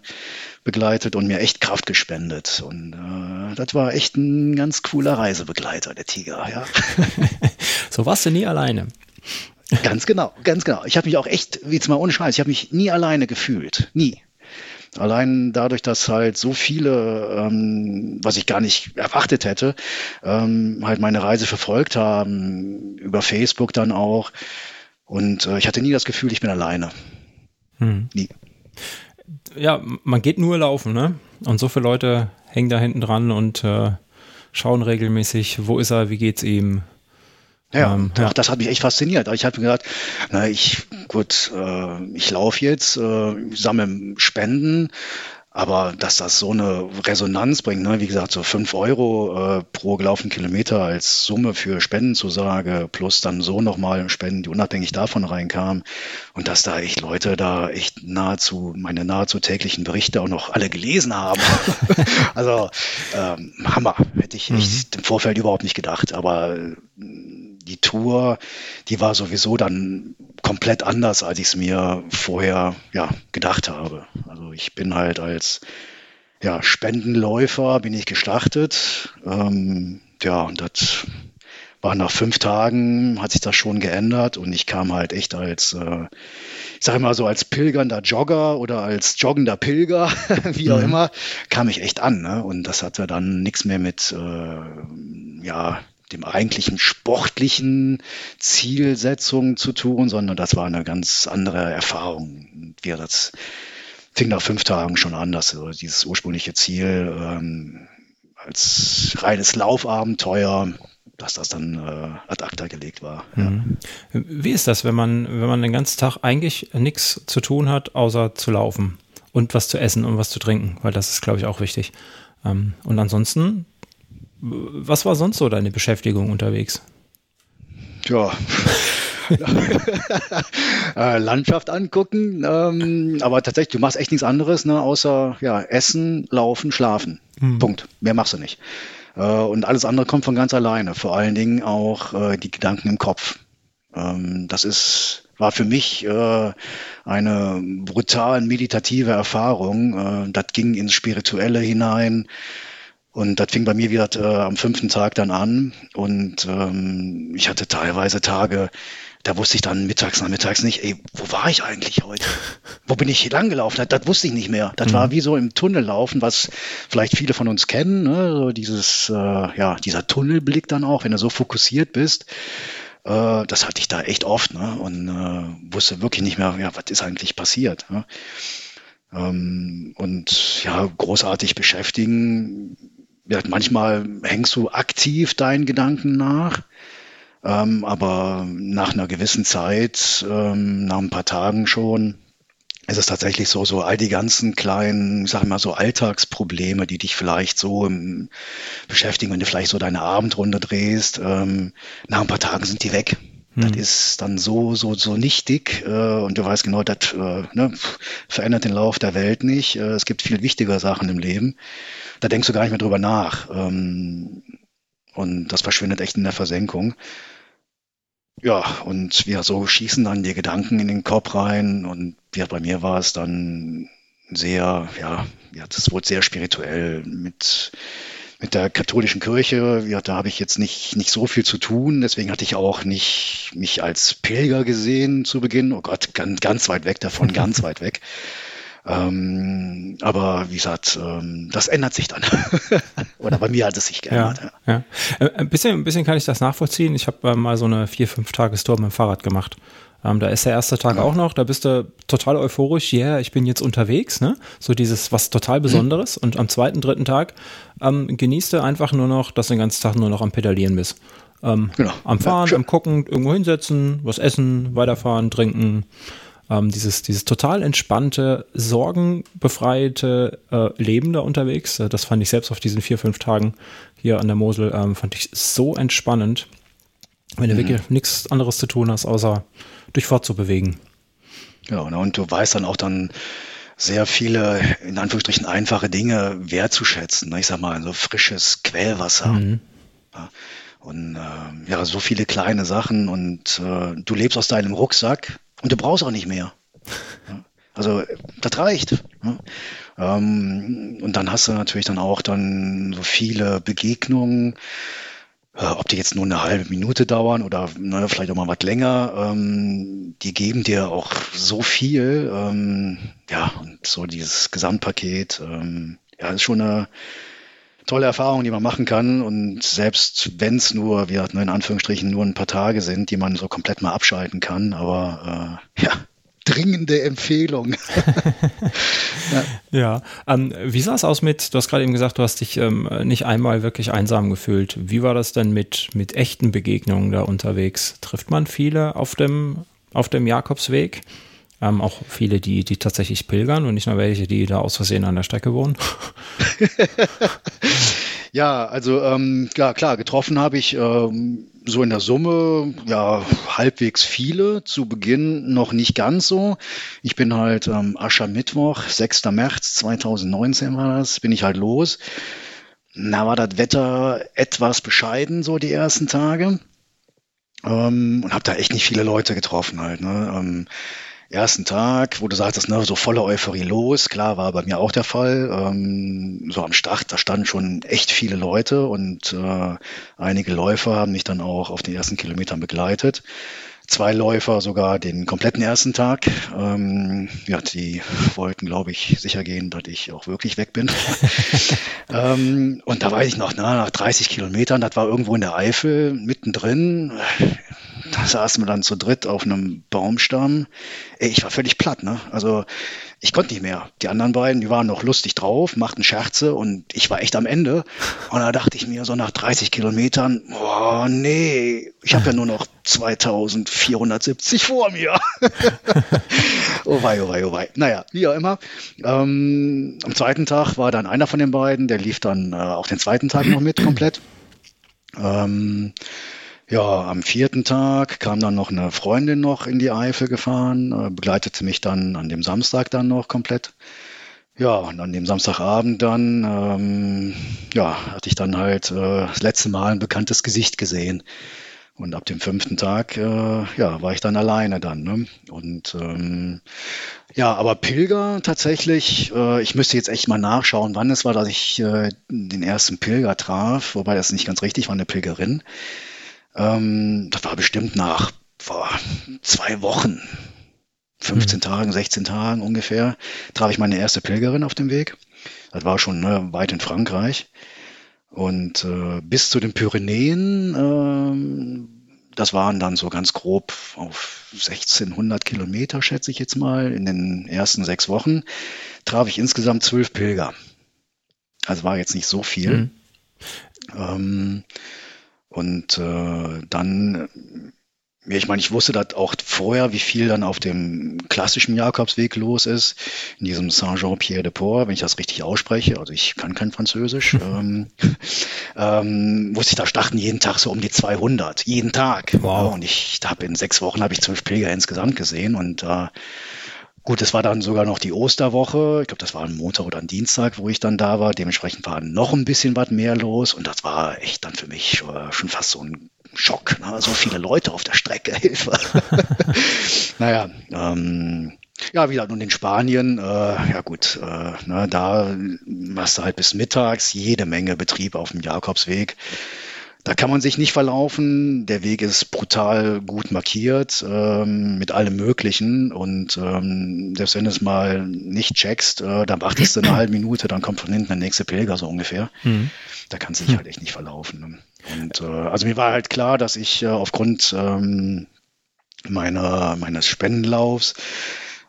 begleitet und mir echt Kraft gespendet. Und äh, das war echt ein ganz cooler Reisebegleiter, der Tiger, ja. so warst du nie alleine. Ganz genau, ganz genau. Ich habe mich auch echt, wie jetzt mal ohne Scheiß, ich habe mich nie alleine gefühlt. Nie. Allein dadurch, dass halt so viele, ähm, was ich gar nicht erwartet hätte, ähm, halt meine Reise verfolgt haben, über Facebook dann auch. Und äh, ich hatte nie das Gefühl, ich bin alleine. Hm. Nie. Ja, man geht nur laufen, ne? Und so viele Leute hängen da hinten dran und äh, schauen regelmäßig, wo ist er, wie geht's ihm, ja, ähm, ja. das hat mich echt fasziniert. Ich habe mir gedacht, na, ich, gut, äh, ich laufe jetzt, äh, sammle Spenden, aber dass das so eine Resonanz bringt, ne? wie gesagt, so fünf Euro äh, pro gelaufenen Kilometer als Summe für Spendenzusage, plus dann so nochmal Spenden, die unabhängig davon reinkamen. Und dass da echt Leute da echt nahezu, meine nahezu täglichen Berichte auch noch alle gelesen haben. also ähm, Hammer, hätte ich echt mhm. im Vorfeld überhaupt nicht gedacht. Aber die Tour, die war sowieso dann komplett anders, als ich es mir vorher ja, gedacht habe. Also ich bin halt als ja, Spendenläufer bin ich gestartet. Ähm, ja, und das war nach fünf Tagen, hat sich das schon geändert und ich kam halt echt als, äh, ich sage mal so, als pilgernder Jogger oder als joggender Pilger, wie auch mhm. immer, kam ich echt an. Ne? Und das hatte dann nichts mehr mit, äh, ja, dem eigentlichen sportlichen Zielsetzung zu tun, sondern das war eine ganz andere Erfahrung. Wir das fing nach fünf Tagen schon an, dass so dieses ursprüngliche Ziel ähm, als reines Laufabenteuer, dass das dann äh, ad acta gelegt war. Mhm. Ja. Wie ist das, wenn man, wenn man den ganzen Tag eigentlich nichts zu tun hat, außer zu laufen und was zu essen und was zu trinken? Weil das ist, glaube ich, auch wichtig. Ähm, und ansonsten, was war sonst so deine Beschäftigung unterwegs? Ja. Äh, Landschaft angucken, ähm, aber tatsächlich, du machst echt nichts anderes, ne, außer ja, Essen, Laufen, Schlafen. Hm. Punkt. Mehr machst du nicht. Äh, und alles andere kommt von ganz alleine. Vor allen Dingen auch äh, die Gedanken im Kopf. Ähm, das ist war für mich äh, eine brutal meditative Erfahrung. Äh, das ging ins Spirituelle hinein. Und das fing bei mir wieder äh, am fünften Tag dann an. Und ähm, ich hatte teilweise Tage, da wusste ich dann mittags, nachmittags nicht, ey, wo war ich eigentlich heute? Wo bin ich hier lang gelaufen? Das, das wusste ich nicht mehr. Das mhm. war wie so im Tunnel laufen, was vielleicht viele von uns kennen, ne? so dieses, äh, ja, dieser Tunnelblick dann auch, wenn du so fokussiert bist. Äh, das hatte ich da echt oft ne? und äh, wusste wirklich nicht mehr, ja, was ist eigentlich passiert. Ne? Ähm, und ja, großartig beschäftigen. Ja, manchmal hängst du aktiv deinen Gedanken nach ähm, aber nach einer gewissen Zeit, ähm, nach ein paar Tagen schon, ist es tatsächlich so, so all die ganzen kleinen, sag ich mal, so Alltagsprobleme, die dich vielleicht so ähm, beschäftigen, wenn du vielleicht so deine Abendrunde drehst, ähm, nach ein paar Tagen sind die weg. Hm. Das ist dann so, so, so nichtig äh, und du weißt genau, das äh, ne, verändert den Lauf der Welt nicht. Äh, es gibt viel wichtigere Sachen im Leben. Da denkst du gar nicht mehr drüber nach. Ähm, und das verschwindet echt in der Versenkung. Ja, und ja, so schießen dann die Gedanken in den Kopf rein und ja, bei mir war es dann sehr, ja, ja, das wurde sehr spirituell mit mit der katholischen Kirche, ja, da habe ich jetzt nicht, nicht so viel zu tun, deswegen hatte ich auch nicht mich als Pilger gesehen zu Beginn. Oh Gott, ganz, ganz weit weg davon, ganz weit weg. Ähm, aber wie gesagt, ähm, das ändert sich dann. Oder bei mir hat es sich geändert. Ja, ja. Äh, ein, bisschen, ein bisschen kann ich das nachvollziehen. Ich habe äh, mal so eine vier, fünf Tagestour mit dem Fahrrad gemacht. Ähm, da ist der erste Tag ja. auch noch, da bist du total euphorisch, ja, yeah, ich bin jetzt unterwegs, ne? So dieses was total mhm. Besonderes. Mhm. Und am zweiten, dritten Tag ähm, genießt du einfach nur noch, dass du den ganzen Tag nur noch am Pedalieren bist. Ähm, genau. Am Fahren, ja, am Gucken, irgendwo hinsetzen, was essen, weiterfahren, trinken ähm, dieses, dieses total entspannte, sorgenbefreite äh, Leben da unterwegs. Äh, das fand ich selbst auf diesen vier, fünf Tagen hier an der Mosel, ähm, fand ich so entspannend, wenn du mhm. wirklich nichts anderes zu tun hast, außer dich fortzubewegen. Genau, ne, und du weißt dann auch dann sehr viele, in Anführungsstrichen, einfache Dinge wertzuschätzen. Ne? Ich sag mal, so frisches Quellwasser. Mhm. Ja, und äh, ja, so viele kleine Sachen und äh, du lebst aus deinem Rucksack und du brauchst auch nicht mehr. Also das reicht. Ähm, und dann hast du natürlich dann auch dann so viele Begegnungen, äh, ob die jetzt nur eine halbe Minute dauern oder ne, vielleicht auch mal was länger, ähm, die geben dir auch so viel. Ähm, ja, und so dieses Gesamtpaket, ja, ist schon eine tolle Erfahrung, die man machen kann. Und selbst wenn es nur, wie in Anführungsstrichen, nur ein paar Tage sind, die man so komplett mal abschalten kann, aber äh, ja, dringende Empfehlung. ja, ja. Ähm, wie sah es aus mit, du hast gerade eben gesagt, du hast dich ähm, nicht einmal wirklich einsam gefühlt. Wie war das denn mit, mit echten Begegnungen da unterwegs? Trifft man viele auf dem, auf dem Jakobsweg? Ähm, auch viele, die, die tatsächlich pilgern und nicht nur welche, die da aus Versehen an der Strecke wohnen. ja, also ähm, ja klar, getroffen habe ich ähm, so in der Summe ja halbwegs viele. Zu Beginn noch nicht ganz so. Ich bin halt ähm, Aschermittwoch, 6. März 2019 war das, bin ich halt los. Da war das Wetter etwas bescheiden, so die ersten Tage. Ähm, und habe da echt nicht viele Leute getroffen halt. Ne? Ähm, ersten Tag, wo du sagtest, ne, so volle Euphorie los, klar, war bei mir auch der Fall. Ähm, so am Start, da standen schon echt viele Leute und äh, einige Läufer haben mich dann auch auf den ersten Kilometern begleitet. Zwei Läufer sogar den kompletten ersten Tag. Ähm, ja, die wollten, glaube ich, sicher gehen, dass ich auch wirklich weg bin. ähm, und da weiß ich noch, na, nach 30 Kilometern, das war irgendwo in der Eifel, mittendrin, da saßen wir dann zu dritt auf einem Baumstamm. Ey, ich war völlig platt, ne? Also ich konnte nicht mehr. Die anderen beiden, die waren noch lustig drauf, machten Scherze und ich war echt am Ende. Und da dachte ich mir so nach 30 Kilometern, oh nee, ich habe ja nur noch 2470 vor mir. oh wei, oh wei, oh wei. Naja, wie auch immer. Ähm, am zweiten Tag war dann einer von den beiden, der lief dann äh, auch den zweiten Tag noch mit komplett. Ähm, ja, am vierten Tag kam dann noch eine Freundin noch in die Eifel gefahren, äh, begleitete mich dann an dem Samstag dann noch komplett. Ja, und an dem Samstagabend dann, ähm, ja, hatte ich dann halt äh, das letzte Mal ein bekanntes Gesicht gesehen. Und ab dem fünften Tag, äh, ja, war ich dann alleine dann. Ne? Und ähm, ja, aber Pilger tatsächlich, äh, ich müsste jetzt echt mal nachschauen, wann es war, dass ich äh, den ersten Pilger traf, wobei das nicht ganz richtig war, eine Pilgerin. Ähm, das war bestimmt nach boah, zwei Wochen, 15 mhm. Tagen, 16 Tagen ungefähr, traf ich meine erste Pilgerin auf dem Weg. Das war schon ne, weit in Frankreich. Und äh, bis zu den Pyrenäen, äh, das waren dann so ganz grob auf 1600 Kilometer, schätze ich jetzt mal, in den ersten sechs Wochen, traf ich insgesamt zwölf Pilger. Also war jetzt nicht so viel. Mhm. Ähm, und äh, dann, ja, ich meine, ich wusste das auch vorher, wie viel dann auf dem klassischen Jakobsweg los ist, in diesem Saint-Jean-Pierre-de-Port, wenn ich das richtig ausspreche, also ich kann kein Französisch, ähm, ähm, wusste ich, da starten jeden Tag so um die 200, jeden Tag. Wow. Und ich habe in sechs Wochen habe ich zwölf Pilger insgesamt gesehen und äh, Gut, es war dann sogar noch die Osterwoche. Ich glaube, das war ein Montag oder ein Dienstag, wo ich dann da war. Dementsprechend war noch ein bisschen was mehr los. Und das war echt dann für mich äh, schon fast so ein Schock. Ne? So viele Leute auf der Strecke, Hilfe. naja, ähm, ja, wie gesagt, nun in Spanien, äh, ja gut, äh, ne, da machst du halt bis mittags jede Menge Betrieb auf dem Jakobsweg. Da kann man sich nicht verlaufen. Der Weg ist brutal gut markiert ähm, mit allem Möglichen. Und ähm, selbst wenn du es mal nicht checkst, äh, dann wartest du eine halbe Minute, dann kommt von hinten der nächste Pilger so ungefähr. Mhm. Da kannst du dich halt echt nicht verlaufen. Ne? Und äh, also mir war halt klar, dass ich äh, aufgrund ähm, meiner, meines Spendenlaufs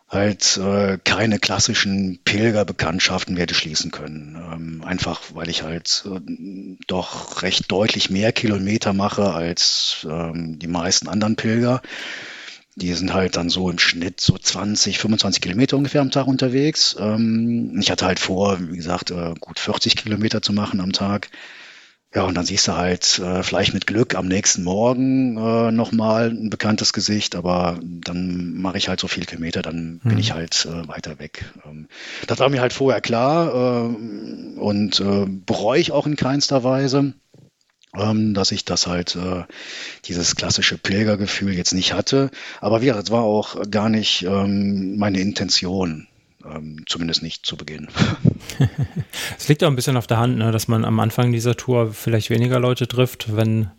halt äh, keine klassischen Pilgerbekanntschaften werde schließen können. Ähm, einfach weil ich halt äh, doch recht deutlich mehr Kilometer mache als ähm, die meisten anderen Pilger. Die sind halt dann so im Schnitt so 20, 25 Kilometer ungefähr am Tag unterwegs. Ähm, ich hatte halt vor, wie gesagt, äh, gut 40 Kilometer zu machen am Tag. Ja, und dann siehst du halt äh, vielleicht mit Glück am nächsten Morgen äh, nochmal ein bekanntes Gesicht, aber dann mache ich halt so viele Kilometer, dann mhm. bin ich halt äh, weiter weg. Ähm, das war mir halt vorher klar äh, und äh, bereue ich auch in keinster Weise, ähm, dass ich das halt, äh, dieses klassische Pilgergefühl jetzt nicht hatte. Aber wie gesagt, das war auch gar nicht ähm, meine Intention ähm, zumindest nicht zu Beginn. es liegt auch ein bisschen auf der Hand, ne, dass man am Anfang dieser Tour vielleicht weniger Leute trifft, wenn,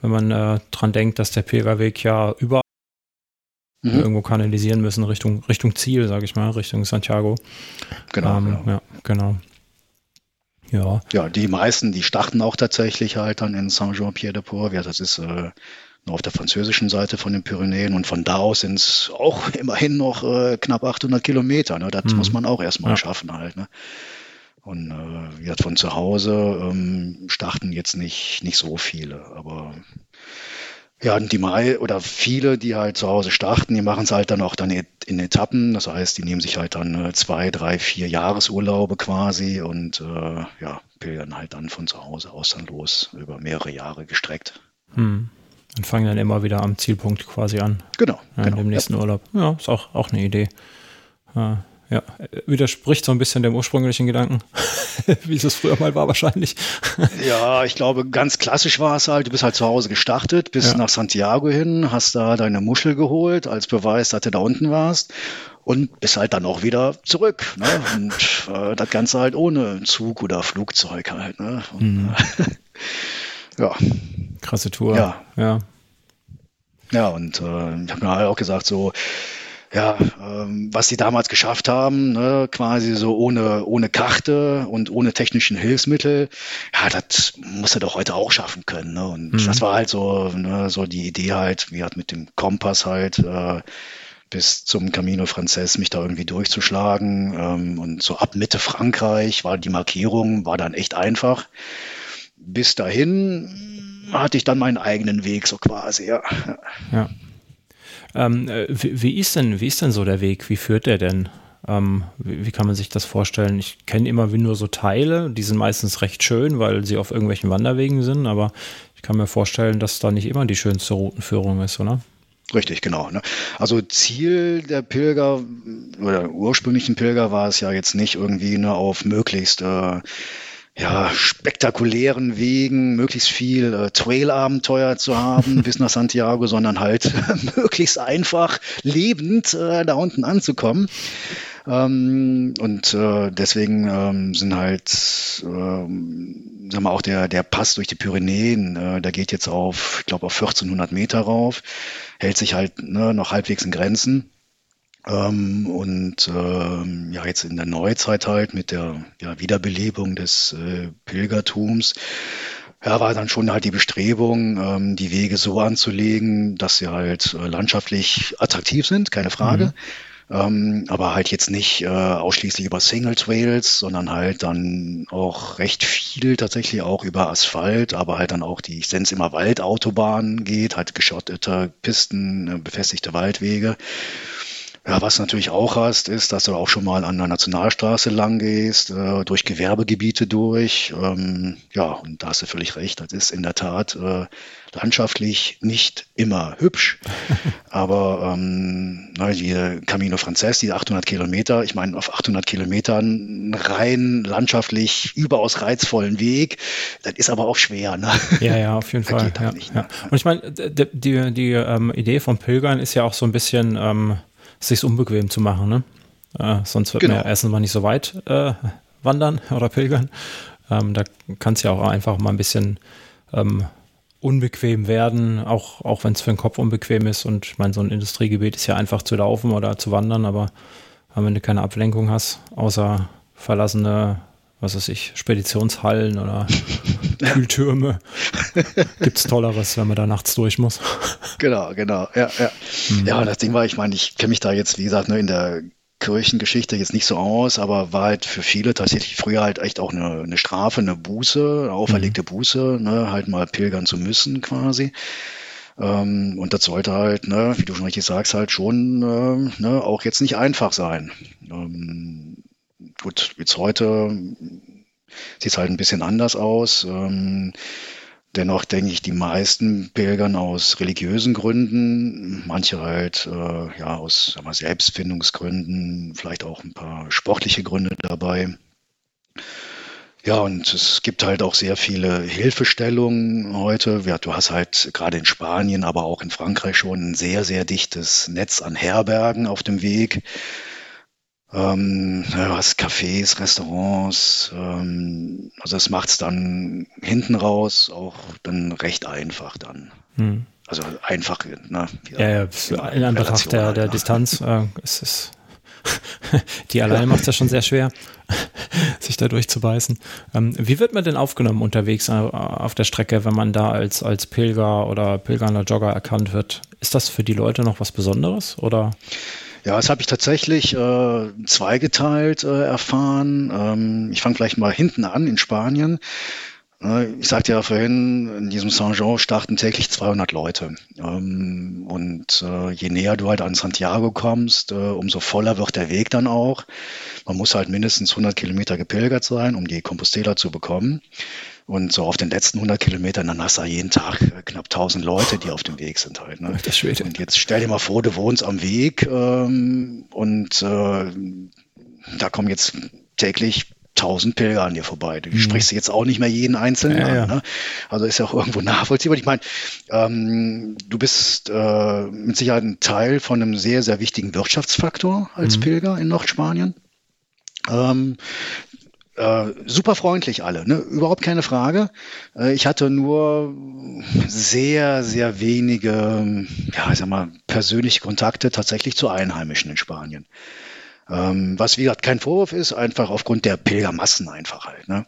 wenn man äh, dran denkt, dass der Pilgerweg ja überall mhm. irgendwo kanalisieren müssen Richtung, Richtung Ziel, sage ich mal, Richtung Santiago. Genau, ähm, ja. ja, genau. Ja. ja, die meisten, die starten auch tatsächlich halt dann in Saint-Jean-Pierre-de-Port. Ja, das ist äh, auf der französischen Seite von den Pyrenäen und von da aus sind es auch immerhin noch äh, knapp 800 Kilometer. Ne? Das mhm. muss man auch erstmal ja. schaffen halt. Ne? Und äh, wie gesagt, von zu Hause ähm, starten jetzt nicht, nicht so viele, aber ja, die Mai oder viele, die halt zu Hause starten, die machen es halt dann auch dann in Etappen. Das heißt, die nehmen sich halt dann äh, zwei, drei, vier Jahresurlaube quasi und äh, ja, pilgern halt dann von zu Hause aus dann los über mehrere Jahre gestreckt. Hm. Und fangen dann immer wieder am Zielpunkt quasi an. Genau. Ja, genau. Im nächsten ja. Urlaub. Ja, ist auch, auch eine Idee. Ja, ja, widerspricht so ein bisschen dem ursprünglichen Gedanken, wie es früher mal war wahrscheinlich. ja, ich glaube, ganz klassisch war es halt, du bist halt zu Hause gestartet, bist ja. nach Santiago hin, hast da deine Muschel geholt, als Beweis, dass du da unten warst und bist halt dann auch wieder zurück. Ne? Und äh, das Ganze halt ohne Zug oder Flugzeug halt. Ne? Und, mhm. ja. Krasse Tour. Ja. Ja, ja und äh, ich habe mir halt auch gesagt, so, ja, ähm, was sie damals geschafft haben, ne, quasi so ohne, ohne Karte und ohne technischen Hilfsmittel, ja, das muss er doch heute auch schaffen können. Ne? Und mhm. das war halt so, ne, so die Idee halt, wie halt mit dem Kompass halt, äh, bis zum Camino Frances mich da irgendwie durchzuschlagen. Ähm, und so ab Mitte Frankreich war die Markierung, war dann echt einfach. Bis dahin hatte ich dann meinen eigenen Weg so quasi, ja. Ja. Ähm, äh, wie, wie, ist denn, wie ist denn so der Weg? Wie führt der denn? Ähm, wie, wie, kann man sich das vorstellen? Ich kenne immer wie nur so Teile, die sind meistens recht schön, weil sie auf irgendwelchen Wanderwegen sind, aber ich kann mir vorstellen, dass da nicht immer die schönste Routenführung ist, oder? Richtig, genau. Ne? Also Ziel der Pilger oder ursprünglichen Pilger war es ja jetzt nicht irgendwie nur auf möglichst äh, ja, spektakulären Wegen, möglichst viel äh, Trail-Abenteuer zu haben bis nach Santiago, sondern halt möglichst einfach lebend äh, da unten anzukommen. Ähm, und äh, deswegen ähm, sind halt, ähm, sagen wir auch der, der Pass durch die Pyrenäen, äh, der geht jetzt auf, ich glaube, auf 1400 Meter rauf, hält sich halt ne, noch halbwegs in Grenzen. Ähm, und ähm, ja, jetzt in der Neuzeit halt mit der ja, Wiederbelebung des äh, Pilgertums, ja, war dann schon halt die Bestrebung, ähm, die Wege so anzulegen, dass sie halt äh, landschaftlich attraktiv sind, keine Frage. Mhm. Ähm, aber halt jetzt nicht äh, ausschließlich über Single Trails, sondern halt dann auch recht viel tatsächlich auch über Asphalt, aber halt dann auch die, ich nenne es immer Waldautobahn geht, halt geschottete Pisten, äh, befestigte Waldwege. Ja, was natürlich auch hast, ist, dass du auch schon mal an der Nationalstraße lang gehst, äh, durch Gewerbegebiete durch. Ähm, ja, und da hast du völlig recht. Das ist in der Tat äh, landschaftlich nicht immer hübsch. aber ähm, die Camino Frances, die 800 Kilometer, ich meine, auf 800 Kilometern rein landschaftlich überaus reizvollen Weg, das ist aber auch schwer. Ne? Ja, ja, auf jeden Fall. Ja, nicht, ne? ja. Und ich meine, die, die, die ähm, Idee vom Pilgern ist ja auch so ein bisschen... Sich unbequem zu machen. Ne? Äh, sonst wird genau. man ja erstens mal nicht so weit äh, wandern oder pilgern. Ähm, da kann es ja auch einfach mal ein bisschen ähm, unbequem werden, auch, auch wenn es für den Kopf unbequem ist. Und ich meine, so ein Industriegebiet ist ja einfach zu laufen oder zu wandern, aber wenn du keine Ablenkung hast, außer verlassene was weiß ich, Speditionshallen oder Kühltürme. Gibt es Tolleres, wenn man da nachts durch muss. Genau, genau. Ja, ja. Mhm. ja das Ding war, ich meine, ich kenne mich da jetzt, wie gesagt, nur in der Kirchengeschichte jetzt nicht so aus, aber war halt für viele tatsächlich früher halt echt auch eine, eine Strafe, eine Buße, eine auferlegte mhm. Buße, ne, halt mal pilgern zu müssen quasi. Ähm, und das sollte halt, ne, wie du schon richtig sagst, halt schon äh, ne, auch jetzt nicht einfach sein. Ähm, gut, jetzt heute sieht es halt ein bisschen anders aus. Ähm, dennoch denke ich, die meisten pilgern aus religiösen Gründen, manche halt äh, ja aus wir, Selbstfindungsgründen, vielleicht auch ein paar sportliche Gründe dabei. Ja, und es gibt halt auch sehr viele Hilfestellungen heute. Ja, du hast halt gerade in Spanien, aber auch in Frankreich schon ein sehr, sehr dichtes Netz an Herbergen auf dem Weg. Ähm, ja, hast Cafés, Restaurants, ähm, also das macht es dann hinten raus auch dann recht einfach dann. Hm. Also einfach, ne? Ja, ja in Anbetracht der, der Distanz äh, ist es die alleine ja. macht es ja schon sehr schwer, sich da durchzubeißen. Ähm, wie wird man denn aufgenommen unterwegs äh, auf der Strecke, wenn man da als, als Pilger oder pilgernder Jogger erkannt wird? Ist das für die Leute noch was Besonderes oder? Ja, das habe ich tatsächlich äh, zweigeteilt äh, erfahren. Ähm, ich fange vielleicht mal hinten an in Spanien. Äh, ich sagte ja vorhin, in diesem Saint-Jean starten täglich 200 Leute. Ähm, und äh, je näher du halt an Santiago kommst, äh, umso voller wird der Weg dann auch. Man muss halt mindestens 100 Kilometer gepilgert sein, um die Compostela zu bekommen. Und so auf den letzten 100 Kilometern, dann hast du jeden Tag äh, knapp 1000 Leute, die auf dem Weg sind halt. Ne? Das und jetzt stell dir mal vor, du wohnst am Weg ähm, und äh, da kommen jetzt täglich 1000 Pilger an dir vorbei. Du mhm. sprichst jetzt auch nicht mehr jeden Einzelnen ja, an. Ja. Ne? Also ist ja auch irgendwo nachvollziehbar. Ich meine, ähm, du bist äh, mit Sicherheit ein Teil von einem sehr, sehr wichtigen Wirtschaftsfaktor als mhm. Pilger in Nordspanien. Ähm, äh, super freundlich alle, ne? überhaupt keine Frage. Äh, ich hatte nur sehr, sehr wenige, ja, ich sag mal, persönliche Kontakte tatsächlich zu Einheimischen in Spanien. Ähm, was wie gesagt kein Vorwurf ist, einfach aufgrund der Pilgermassen einfach halt. Ne?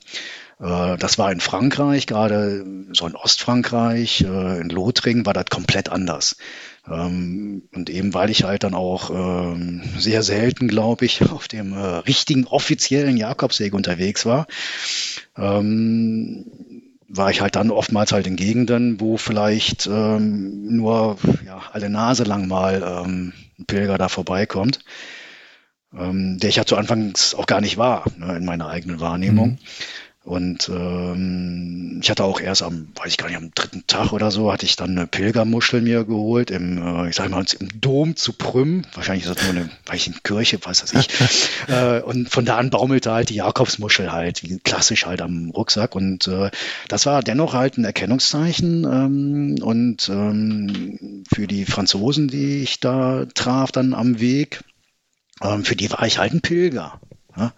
Äh, das war in Frankreich, gerade so in Ostfrankreich, äh, in Lothringen war das komplett anders. Ähm, und eben weil ich halt dann auch ähm, sehr selten, glaube ich, auf dem äh, richtigen offiziellen Jakobsweg unterwegs war, ähm, war ich halt dann oftmals halt in Gegenden, wo vielleicht ähm, nur ja, alle Nase lang mal ähm, ein Pilger da vorbeikommt, ähm, der ich ja zu Anfangs auch gar nicht war, ne, in meiner eigenen Wahrnehmung. Mhm. Und ähm, ich hatte auch erst am, weiß ich gar nicht, am dritten Tag oder so, hatte ich dann eine Pilgermuschel mir geholt, im, äh, ich sag mal, im Dom zu Prüm. Wahrscheinlich ist das nur eine, weiß ich, eine Kirche, weiß das ich. äh, und von da an baumelte halt die Jakobsmuschel halt, wie klassisch halt am Rucksack. Und äh, das war dennoch halt ein Erkennungszeichen. Ähm, und ähm, für die Franzosen, die ich da traf dann am Weg, ähm, für die war ich halt ein Pilger. Ja?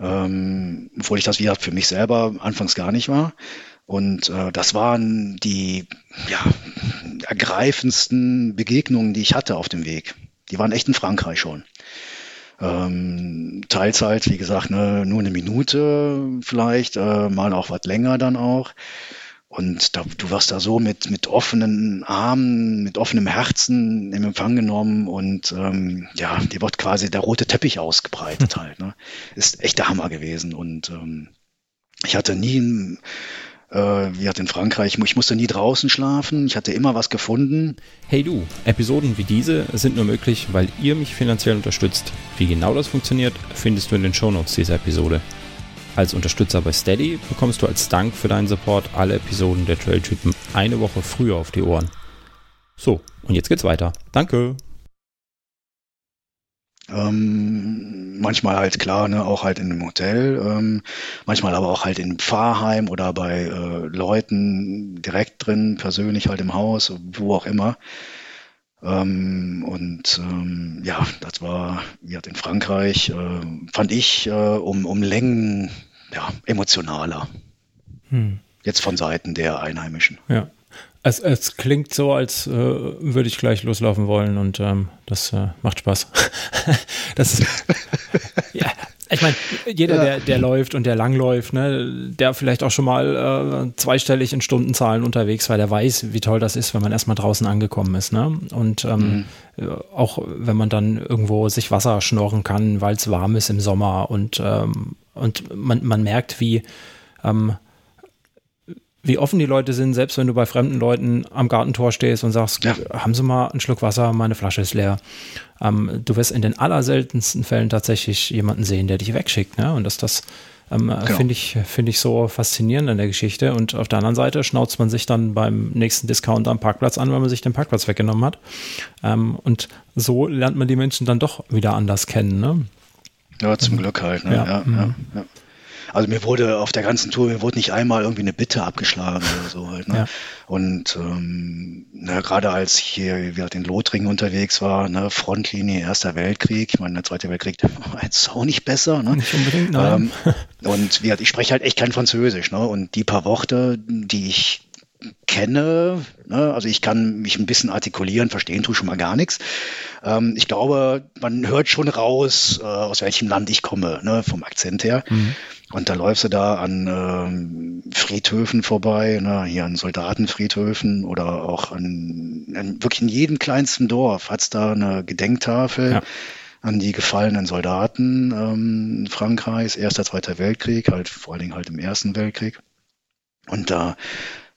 Ähm, obwohl ich das wieder für mich selber anfangs gar nicht war. Und äh, das waren die ja, ergreifendsten Begegnungen, die ich hatte auf dem Weg. Die waren echt in Frankreich schon. Ähm, Teilzeit, wie gesagt, ne, nur eine Minute vielleicht, äh, mal auch was länger dann auch. Und da, du wirst da so mit, mit offenen Armen, mit offenem Herzen im Empfang genommen und ähm, ja, dir wird quasi der rote Teppich ausgebreitet halt. Ne? Ist echt der Hammer gewesen. Und ähm, ich hatte nie, äh, wie hat in Frankreich, ich musste nie draußen schlafen, ich hatte immer was gefunden. Hey du, Episoden wie diese sind nur möglich, weil ihr mich finanziell unterstützt. Wie genau das funktioniert, findest du in den Shownotes dieser Episode. Als Unterstützer bei Steady bekommst du als Dank für deinen Support alle Episoden der Trailtypen eine Woche früher auf die Ohren. So, und jetzt geht's weiter. Danke. Ähm, manchmal halt klar, ne, auch halt in einem Hotel, ähm, manchmal aber auch halt in einem Pfarrheim oder bei äh, Leuten direkt drin, persönlich halt im Haus, wo auch immer. Ähm, und ähm, ja, das war, hat in Frankreich, äh, fand ich äh, um, um Längen ja, emotionaler. Hm. Jetzt von Seiten der Einheimischen. Ja. Es, es klingt so, als äh, würde ich gleich loslaufen wollen und ähm, das äh, macht Spaß. das ist, ja, ich meine, jeder, ja. der, der läuft und der langläuft, ne, der vielleicht auch schon mal äh, zweistellig in Stundenzahlen unterwegs war, der weiß, wie toll das ist, wenn man erstmal draußen angekommen ist. Ne? Und ähm, mhm. auch wenn man dann irgendwo sich Wasser schnorren kann, weil es warm ist im Sommer und, ähm, und man, man merkt, wie ähm, wie offen die Leute sind, selbst wenn du bei fremden Leuten am Gartentor stehst und sagst, ja. haben Sie mal einen Schluck Wasser, meine Flasche ist leer. Ähm, du wirst in den allerseltensten Fällen tatsächlich jemanden sehen, der dich wegschickt. Ne? Und das, das ähm, genau. finde ich, finde ich so faszinierend an der Geschichte. Und auf der anderen Seite schnauzt man sich dann beim nächsten Discount am Parkplatz an, weil man sich den Parkplatz weggenommen hat. Ähm, und so lernt man die Menschen dann doch wieder anders kennen. Ne? Ja, zum also, Glück halt. Ne? Ja, ja, mhm. ja. Also mir wurde auf der ganzen Tour, mir wurde nicht einmal irgendwie eine Bitte abgeschlagen oder so halt. Ne? Ja. Und ähm, na, gerade als ich hier wie in Lothringen unterwegs war, ne, Frontlinie Erster Weltkrieg, ich meine, der Zweite Weltkrieg war jetzt auch nicht besser. Ne? Nicht unbedingt, nein. Ähm, und wie ich spreche halt echt kein Französisch. Ne? Und die paar Worte, die ich kenne, ne, also ich kann mich ein bisschen artikulieren, verstehen tue schon mal gar nichts. Ähm, ich glaube, man hört schon raus, äh, aus welchem Land ich komme, ne, vom Akzent her. Mhm. Und da läufst du da an ähm, Friedhöfen vorbei, ne, hier an Soldatenfriedhöfen oder auch an, an wirklich in jedem kleinsten Dorf hat's da eine Gedenktafel. Ja an die gefallenen Soldaten ähm, Frankreichs, Erster, Zweiter Weltkrieg, halt vor allen Dingen halt im Ersten Weltkrieg. Und da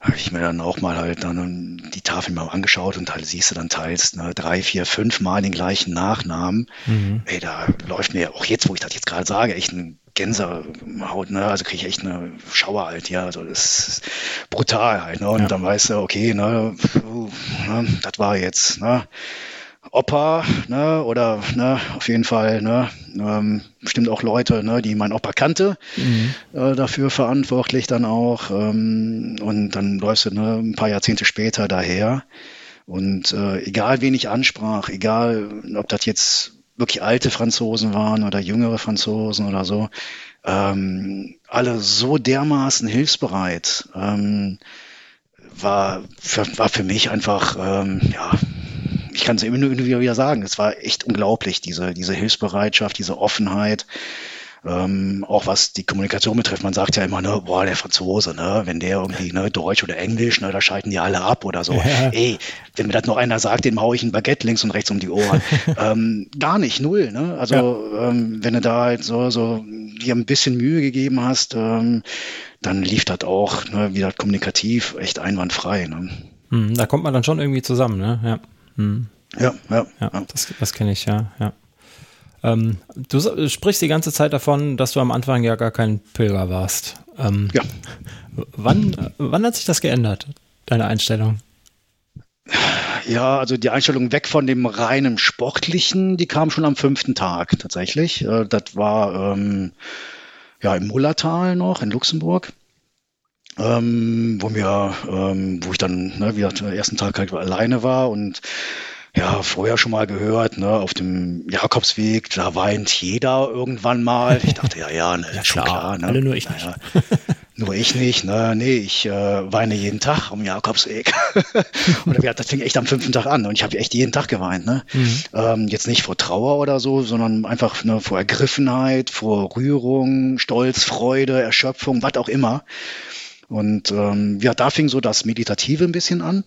habe ich mir dann auch mal halt dann die Tafel mal angeschaut und halt siehst du dann teils ne, drei, vier, fünf Mal den gleichen Nachnamen. Mhm. Ey, da läuft mir auch jetzt, wo ich das jetzt gerade sage, echt ein Gänsehaut, ne? Also kriege ich echt eine Schauer halt, ja. Also das ist brutal halt, ne? Und ja. dann weißt du, okay, ne, ne, das war jetzt, ne? Opa, ne, oder ne, auf jeden Fall, ne, ähm, bestimmt auch Leute, ne, die mein Opa kannte, mhm. äh, dafür verantwortlich dann auch. Ähm, und dann läufst du ne, ein paar Jahrzehnte später daher. Und äh, egal wen ich ansprach, egal ob das jetzt wirklich alte Franzosen waren oder jüngere Franzosen oder so, ähm, alle so dermaßen hilfsbereit, ähm, war, für, war für mich einfach, ähm, ja, ich kann es immer nur wieder sagen, es war echt unglaublich, diese, diese Hilfsbereitschaft, diese Offenheit. Ähm, auch was die Kommunikation betrifft, man sagt ja immer, ne, boah, der Franzose, ne, wenn der irgendwie ne, Deutsch oder Englisch, ne, da schalten die alle ab oder so. Ja. Ey, wenn mir das noch einer sagt, dem hau ich ein Baguette links und rechts um die Ohren. ähm, gar nicht, null. Ne? Also ja. ähm, wenn du da halt so, so dir ein bisschen Mühe gegeben hast, ähm, dann lief das auch ne, wieder kommunikativ echt einwandfrei. Ne? Hm, da kommt man dann schon irgendwie zusammen, ne? Ja. Hm. Ja, ja, ja. Das, das kenne ich, ja, ja. Ähm, du sprichst die ganze Zeit davon, dass du am Anfang ja gar kein Pilger warst. Ähm, ja. Wann, wann hat sich das geändert, deine Einstellung? Ja, also die Einstellung weg von dem reinen Sportlichen, die kam schon am fünften Tag tatsächlich. Äh, das war ähm, ja im Mullertal noch in Luxemburg. Ähm, wo mir, ähm, wo ich dann ne, wieder den ersten Tag halt alleine war und ja, vorher schon mal gehört, ne, auf dem Jakobsweg, da weint jeder irgendwann mal. Ich dachte, ja, ja, ne, ja, schon klar, klar ne? Alle nur ich naja, nicht. nur ich nicht, ne, nee, ich äh, weine jeden Tag am Jakobsweg. und das fing echt am fünften Tag an und ich habe echt jeden Tag geweint, ne. Mhm. Ähm, jetzt nicht vor Trauer oder so, sondern einfach ne, vor Ergriffenheit, vor Rührung, Stolz, Freude, Erschöpfung, was auch immer. Und ähm, ja, da fing so das Meditative ein bisschen an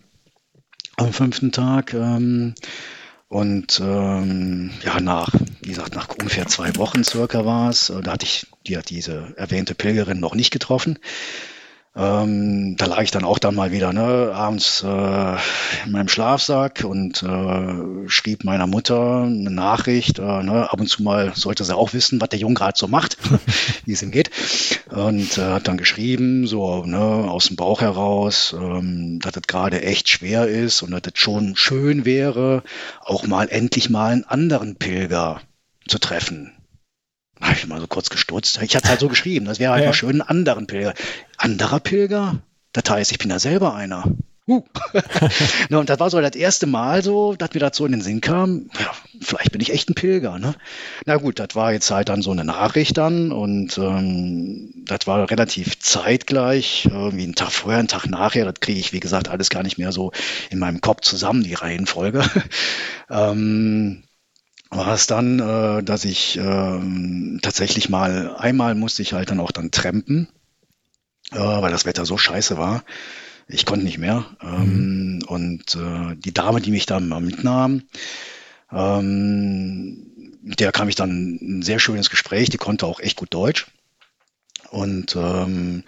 am fünften Tag. Ähm, und ähm, ja, nach, wie gesagt, nach ungefähr zwei Wochen circa war es, äh, da hatte ich die, diese erwähnte Pilgerin noch nicht getroffen. Ähm, da lag ich dann auch dann mal wieder ne, abends äh, in meinem Schlafsack und äh, schrieb meiner Mutter eine Nachricht. Äh, ne, ab und zu mal sollte sie auch wissen, was der Junge gerade so macht, wie es ihm geht. Und äh, hat dann geschrieben, so ne, aus dem Bauch heraus, ähm, dass das gerade echt schwer ist und dass das schon schön wäre, auch mal endlich mal einen anderen Pilger zu treffen habe ich mal so kurz gestutzt. Ich hatte es halt so geschrieben, das wäre halt ja. schön, einen anderen Pilger. Anderer Pilger? Das heißt, ich bin ja selber einer. Uh. ne, und das war so das erste Mal so, dass mir das so in den Sinn kam, ja, vielleicht bin ich echt ein Pilger. Ne? Na gut, das war jetzt halt dann so eine Nachricht dann und ähm, das war relativ zeitgleich, irgendwie einen Tag vorher, einen Tag nachher, das kriege ich, wie gesagt, alles gar nicht mehr so in meinem Kopf zusammen, die Reihenfolge. ähm, war es dann, äh, dass ich äh, tatsächlich mal, einmal musste ich halt dann auch dann trampen, äh, weil das Wetter so scheiße war. Ich konnte nicht mehr. Ähm, mhm. Und äh, die Dame, die mich da mal mitnahm, ähm, mit der kam ich dann ein sehr schönes Gespräch, die konnte auch echt gut Deutsch. Und ähm,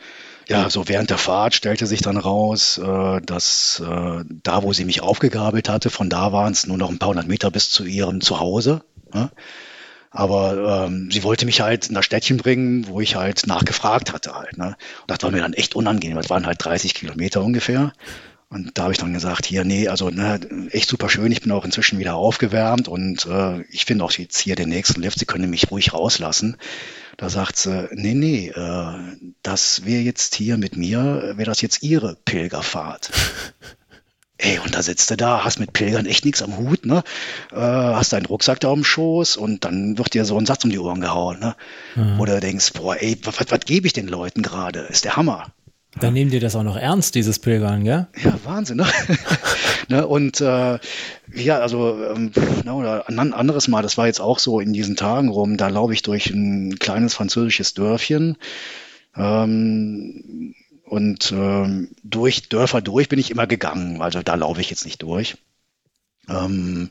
ja, so während der Fahrt stellte sich dann raus, äh, dass äh, da, wo sie mich aufgegabelt hatte, von da waren es nur noch ein paar hundert Meter bis zu ihrem Zuhause. Ja? Aber ähm, sie wollte mich halt in das Städtchen bringen, wo ich halt nachgefragt hatte halt. Ne? Und das war mir dann echt unangenehm. Das waren halt 30 Kilometer ungefähr. Und da habe ich dann gesagt, hier, nee, also ne, echt super schön, ich bin auch inzwischen wieder aufgewärmt und äh, ich finde auch jetzt hier den nächsten Lift, Sie können mich ruhig rauslassen. Da sagt sie, nee, nee, äh, das wäre jetzt hier mit mir, wäre das jetzt Ihre Pilgerfahrt. Ey, und da sitzt du da, hast mit Pilgern echt nichts am Hut, ne? Äh, hast deinen Rucksack da am Schoß und dann wird dir so ein Satz um die Ohren gehauen, ne? Mhm. Du denkst, boah, ey, was, was, was gebe ich den Leuten gerade? Ist der Hammer. Dann nehmen die das auch noch ernst, dieses Pilgern, gell? Ja, Wahnsinn, ne? ne und äh, ja, also ähm, ne, oder ein anderes Mal, das war jetzt auch so in diesen Tagen rum, da laufe ich durch ein kleines französisches Dörfchen. Ähm, und ähm, durch Dörfer durch bin ich immer gegangen. Also da laufe ich jetzt nicht durch. Ähm,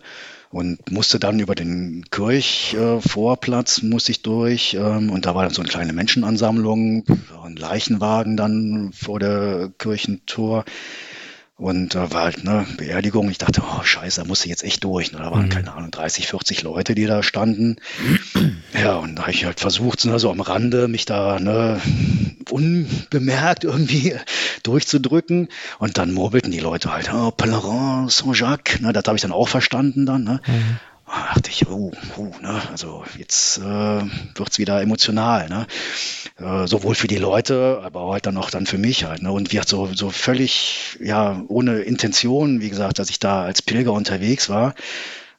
und musste dann über den Kirchvorplatz äh, musste ich durch ähm, und da war dann so eine kleine Menschenansammlung, ein Leichenwagen dann vor der Kirchentor und da war halt eine Beerdigung. Ich dachte, oh scheiße, da musste ich jetzt echt durch. Da waren, mhm. keine Ahnung, 30, 40 Leute, die da standen. Ja, und da habe ich halt versucht, ne, so am Rande mich da ne, unbemerkt irgendwie durchzudrücken. Und dann murmelten die Leute halt, oh, Pèlerin Saint-Jacques. Ne, das habe ich dann auch verstanden dann. Ne? Mhm. Da dachte ich, uh, uh, ne, also jetzt äh, wird's wieder emotional, ne? Äh, sowohl für die Leute, aber halt dann auch dann für mich halt, ne? Und wie so, so völlig, ja, ohne Intention, wie gesagt, dass ich da als Pilger unterwegs war,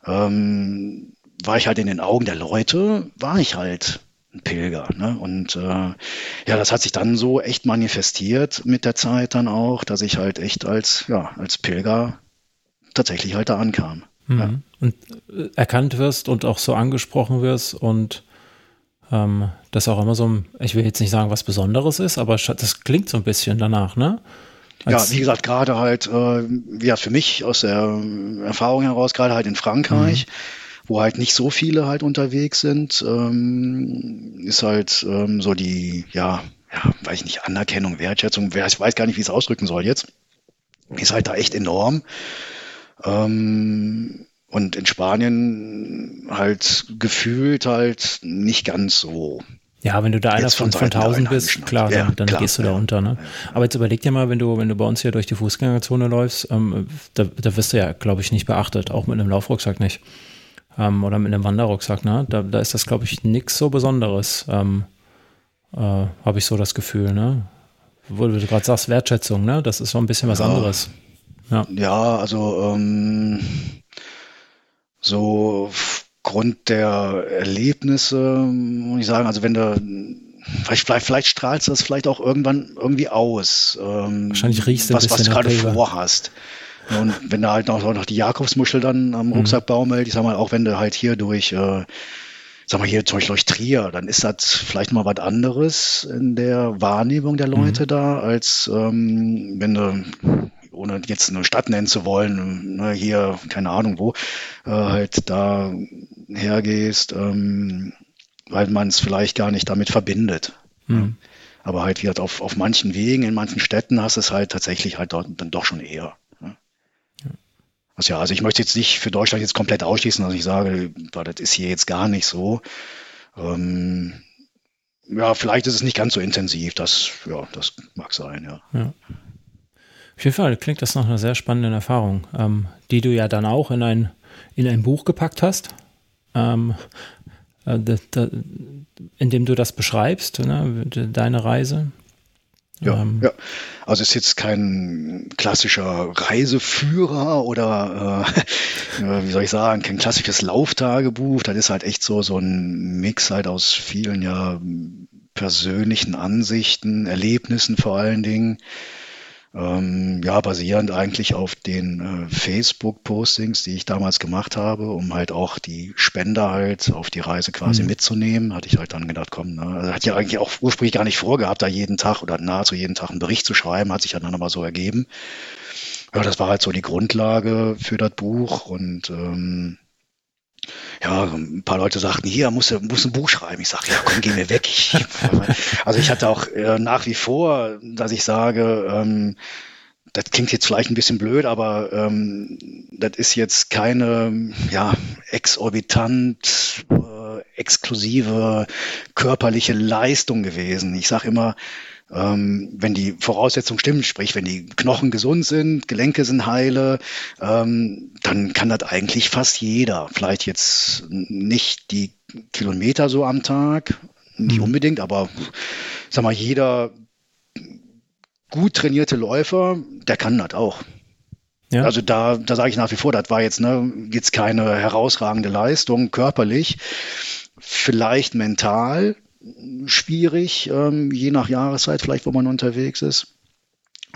ähm, war ich halt in den Augen der Leute, war ich halt ein Pilger. Ne? Und äh, ja, das hat sich dann so echt manifestiert mit der Zeit dann auch, dass ich halt echt als, ja, als Pilger tatsächlich halt da ankam. Mhm. Ja. Und äh, erkannt wirst und auch so angesprochen wirst und ähm, das auch immer so ein, ich will jetzt nicht sagen, was Besonderes ist, aber das klingt so ein bisschen danach, ne? Als ja, wie gesagt, gerade halt, äh, ja, für mich aus der Erfahrung heraus, gerade halt in Frankreich, mhm. wo halt nicht so viele halt unterwegs sind, ähm, ist halt ähm, so die, ja, ja, weiß ich nicht, Anerkennung, Wertschätzung, ich weiß gar nicht, wie ich es ausdrücken soll jetzt, ist halt da echt enorm. Ähm, und in Spanien halt gefühlt halt nicht ganz so. Ja, wenn du da einer von, von 1000 bist, klar, ja, dann, dann klar, gehst du da unter. Ne? Aber jetzt überleg dir mal, wenn du, wenn du bei uns hier durch die Fußgängerzone läufst, ähm, da, da wirst du ja, glaube ich, nicht beachtet, auch mit einem Laufrucksack nicht. Ähm, oder mit einem Wanderrucksack, ne? Da, da ist das, glaube ich, nichts so Besonderes, ähm, äh, habe ich so das Gefühl, ne? Wo du gerade sagst, Wertschätzung, ne? Das ist so ein bisschen was ja. anderes. Ja, ja also ähm, so aufgrund der Erlebnisse, muss ich sagen, also wenn du Vielleicht, vielleicht, strahlst du das vielleicht auch irgendwann irgendwie aus. Ähm, Wahrscheinlich riechst du was, was du gerade vorhast. Und wenn du halt noch, noch die Jakobsmuschel dann am mhm. Rucksack baumelt, ich sag mal, auch wenn du halt hier durch, äh, sag mal hier zum Beispiel durch Trier, dann ist das vielleicht mal was anderes in der Wahrnehmung der Leute mhm. da, als ähm, wenn du ohne jetzt eine Stadt nennen zu wollen, ne, hier, keine Ahnung wo, äh, halt da hergehst, ähm, weil man es vielleicht gar nicht damit verbindet. Mhm. Aber halt wie halt auf, auf manchen Wegen, in manchen Städten hast du es halt tatsächlich halt dort dann doch schon eher. Ne? Ja. Also ja, also ich möchte jetzt nicht für Deutschland jetzt komplett ausschließen, dass ich sage, das ist hier jetzt gar nicht so. Ähm, ja, vielleicht ist es nicht ganz so intensiv. Das, ja, das mag sein, ja. ja. Auf jeden Fall klingt das nach einer sehr spannenden Erfahrung, ähm, die du ja dann auch in ein, in ein Buch gepackt hast, ähm, äh, da, da, in dem du das beschreibst, ne, deine Reise. Ja, ähm, ja. Also ist jetzt kein klassischer Reiseführer oder äh, wie soll ich sagen, kein klassisches Lauftagebuch. Das ist halt echt so so ein Mix halt aus vielen ja persönlichen Ansichten, Erlebnissen vor allen Dingen ähm, ja, basierend eigentlich auf den äh, Facebook-Postings, die ich damals gemacht habe, um halt auch die Spender halt auf die Reise quasi mhm. mitzunehmen, hatte ich halt dann gedacht, komm, ne, also hat ja eigentlich auch ursprünglich gar nicht vorgehabt, da jeden Tag oder nahezu jeden Tag einen Bericht zu schreiben, hat sich dann aber so ergeben. Ja, das war halt so die Grundlage für das Buch und ähm, ja, ein paar Leute sagten, hier, muss, muss ein Buch schreiben. Ich sage, ja, komm, geh mir weg. Ich, also ich hatte auch äh, nach wie vor, dass ich sage, ähm, das klingt jetzt vielleicht ein bisschen blöd, aber ähm, das ist jetzt keine ja, exorbitant äh, exklusive körperliche Leistung gewesen. Ich sage immer, ähm, wenn die Voraussetzungen stimmen, sprich, wenn die Knochen gesund sind, Gelenke sind heile, ähm, dann kann das eigentlich fast jeder. Vielleicht jetzt nicht die Kilometer so am Tag, nicht mhm. unbedingt, aber sag mal, jeder gut trainierte Läufer, der kann das auch. Ja. Also da, da sage ich nach wie vor, das war jetzt, ne, jetzt keine herausragende Leistung körperlich, vielleicht mental, schwierig, ähm, je nach Jahreszeit vielleicht, wo man unterwegs ist.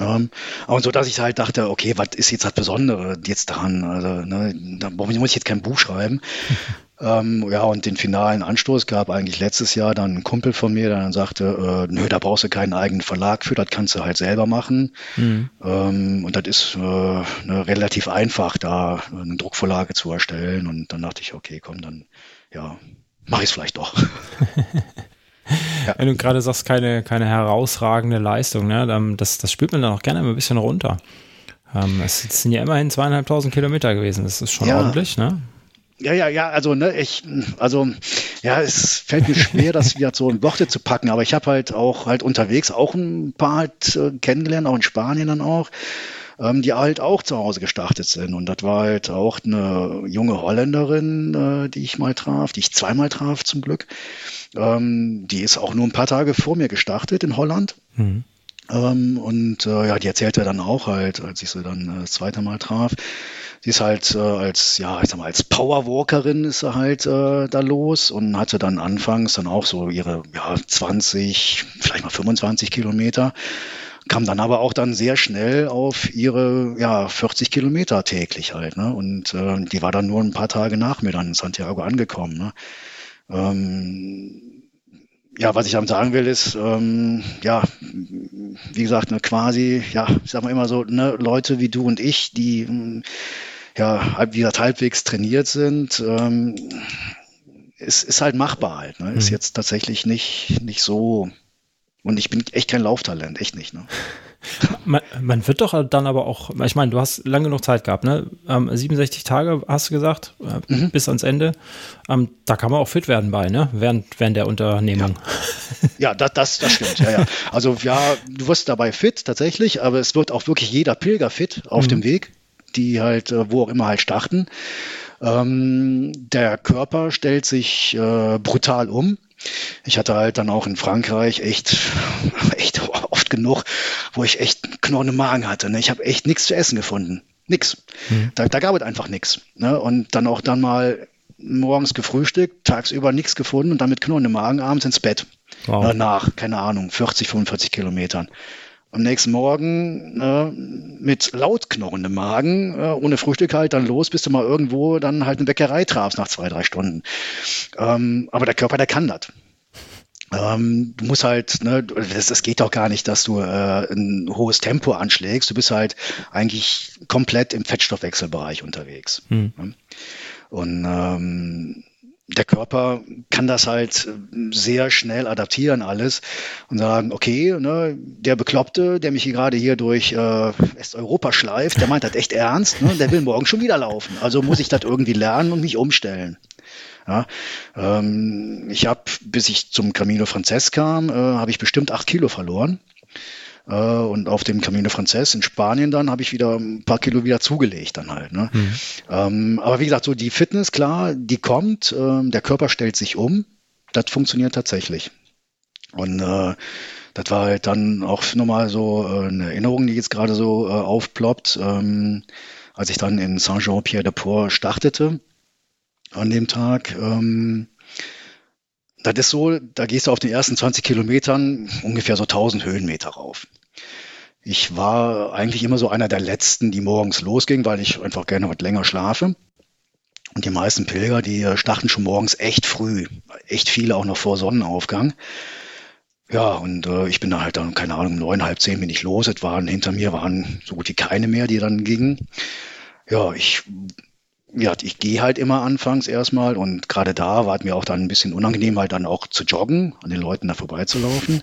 Ähm, und so, dass ich halt dachte, okay, was ist jetzt das Besondere jetzt daran? Also, ne, da muss ich jetzt kein Buch schreiben. ähm, ja, und den finalen Anstoß gab eigentlich letztes Jahr dann ein Kumpel von mir, der dann sagte, äh, nö, da brauchst du keinen eigenen Verlag für, das kannst du halt selber machen. Mhm. Ähm, und das ist äh, ne, relativ einfach, da eine Druckvorlage zu erstellen. Und dann dachte ich, okay, komm, dann, ja, mach ich es vielleicht doch. Ja. Wenn du gerade sagst, keine, keine herausragende Leistung, ne, das, das spielt man dann auch gerne ein bisschen runter. Ähm, es sind ja immerhin zweieinhalbtausend Kilometer gewesen. Das ist schon ja. ordentlich, ne? Ja, ja, ja, also ne, ich, also ja, es fällt mir schwer, das wieder so in Worte zu packen, aber ich habe halt auch halt unterwegs auch ein paar halt äh, kennengelernt, auch in Spanien dann auch, ähm, die halt auch zu Hause gestartet sind. Und das war halt auch eine junge Holländerin, äh, die ich mal traf, die ich zweimal traf zum Glück. Ähm, die ist auch nur ein paar Tage vor mir gestartet in Holland. Mhm. Ähm, und äh, ja, die erzählte dann auch halt, als ich sie dann äh, das zweite Mal traf, sie ist halt äh, als, ja, ich sag mal, als Powerwalkerin ist sie halt äh, da los und hatte dann anfangs dann auch so ihre ja, 20, vielleicht mal 25 Kilometer, kam dann aber auch dann sehr schnell auf ihre ja, 40 Kilometer täglich halt. Ne? Und äh, die war dann nur ein paar Tage nach mir dann in Santiago angekommen. Ne? Ähm, ja, was ich damit sagen will, ist, ähm, ja, wie gesagt, ne, quasi, ja, ich sag mal immer so, ne, Leute wie du und ich, die, hm, ja, wie gesagt, halbwegs trainiert sind, ähm, ist, ist halt machbar halt. Ne? Ist mhm. jetzt tatsächlich nicht, nicht so. Und ich bin echt kein Lauftalent, echt nicht. Ne? Man, man, wird doch dann aber auch, ich meine, du hast lange genug Zeit gehabt, ne? Ähm, 67 Tage hast du gesagt, äh, mhm. bis ans Ende. Ähm, da kann man auch fit werden bei, ne? Während, während der Unternehmung. Ja, ja das, das, das stimmt. Ja, ja. Also ja, du wirst dabei fit tatsächlich, aber es wird auch wirklich jeder Pilger fit auf mhm. dem Weg, die halt, äh, wo auch immer halt starten. Ähm, der Körper stellt sich äh, brutal um. Ich hatte halt dann auch in Frankreich echt, echt genug, wo ich echt Knorren Magen hatte. Ne? Ich habe echt nichts zu essen gefunden. Nix. Mhm. Da, da gab es einfach nichts. Ne? Und dann auch dann mal morgens gefrühstückt, tagsüber nichts gefunden und dann mit knurrendem Magen abends ins Bett. Wow. Äh, nach, keine Ahnung, 40, 45 Kilometern am nächsten Morgen äh, mit laut knorrendem Magen, äh, ohne Frühstück halt, dann los, bis du mal irgendwo dann halt eine Bäckerei trafst nach zwei, drei Stunden. Ähm, aber der Körper, der kann das. Ähm, du musst halt, ne, das, das geht doch gar nicht, dass du äh, ein hohes Tempo anschlägst. Du bist halt eigentlich komplett im Fettstoffwechselbereich unterwegs. Hm. Und ähm, der Körper kann das halt äh, sehr schnell adaptieren alles und sagen, okay, ne, der Bekloppte, der mich hier gerade hier durch äh, Westeuropa schleift, der meint das echt ernst, ne, der will morgen schon wieder laufen. Also muss ich das irgendwie lernen und mich umstellen. Ja, ähm, ich habe, bis ich zum Camino Frances kam, äh, habe ich bestimmt acht Kilo verloren. Äh, und auf dem Camino Frances in Spanien dann habe ich wieder ein paar Kilo wieder zugelegt dann halt. Ne? Mhm. Ähm, aber wie gesagt, so die Fitness, klar, die kommt, ähm, der Körper stellt sich um. Das funktioniert tatsächlich. Und äh, das war halt dann auch nochmal so äh, eine Erinnerung, die jetzt gerade so äh, aufploppt, ähm, als ich dann in Saint-Jean-Pierre-de-Port startete an dem Tag. Ähm, das ist so, da gehst du auf den ersten 20 Kilometern ungefähr so 1000 Höhenmeter rauf. Ich war eigentlich immer so einer der Letzten, die morgens losging, weil ich einfach gerne was länger schlafe. Und die meisten Pilger, die starten schon morgens echt früh. Echt viele auch noch vor Sonnenaufgang. Ja, und äh, ich bin da halt dann, keine Ahnung, um neun, halb zehn bin ich los. Es waren hinter mir waren so gut wie keine mehr, die dann gingen. Ja, ich ja, ich gehe halt immer anfangs erstmal und gerade da war es mir auch dann ein bisschen unangenehm, halt dann auch zu joggen, an den Leuten da vorbeizulaufen.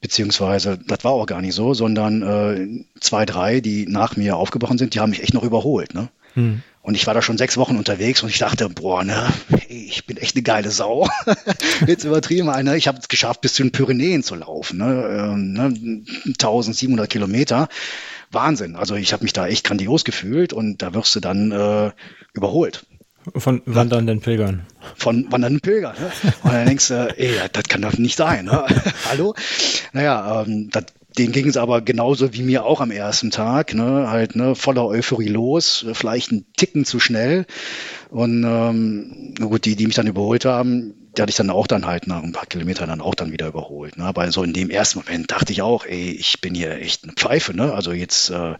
Beziehungsweise, das war auch gar nicht so, sondern äh, zwei, drei, die nach mir aufgebrochen sind, die haben mich echt noch überholt. Ne? Hm. Und ich war da schon sechs Wochen unterwegs und ich dachte, boah, ne, ich bin echt eine geile Sau. Jetzt übertrieben einer. Ich habe es geschafft, bis zu den Pyrenäen zu laufen. Ne? Ähm, ne? 1700 Kilometer. Wahnsinn. Also ich habe mich da echt grandios gefühlt und da wirst du dann äh, überholt. Von wandernden Pilgern. Von wandernden Pilgern. Ne? Und dann denkst du, ey, das kann doch nicht sein. Ne? Hallo? Naja, ähm, das, denen ging es aber genauso wie mir auch am ersten Tag, ne? halt ne, voller Euphorie los, vielleicht ein Ticken zu schnell. Und ähm, gut, die, die mich dann überholt haben, die hatte ich dann auch dann halt nach ein paar Kilometern dann auch dann wieder überholt. Ne? Aber so in dem ersten Moment dachte ich auch, ey, ich bin hier echt eine Pfeife, ne? Also jetzt, äh, ne,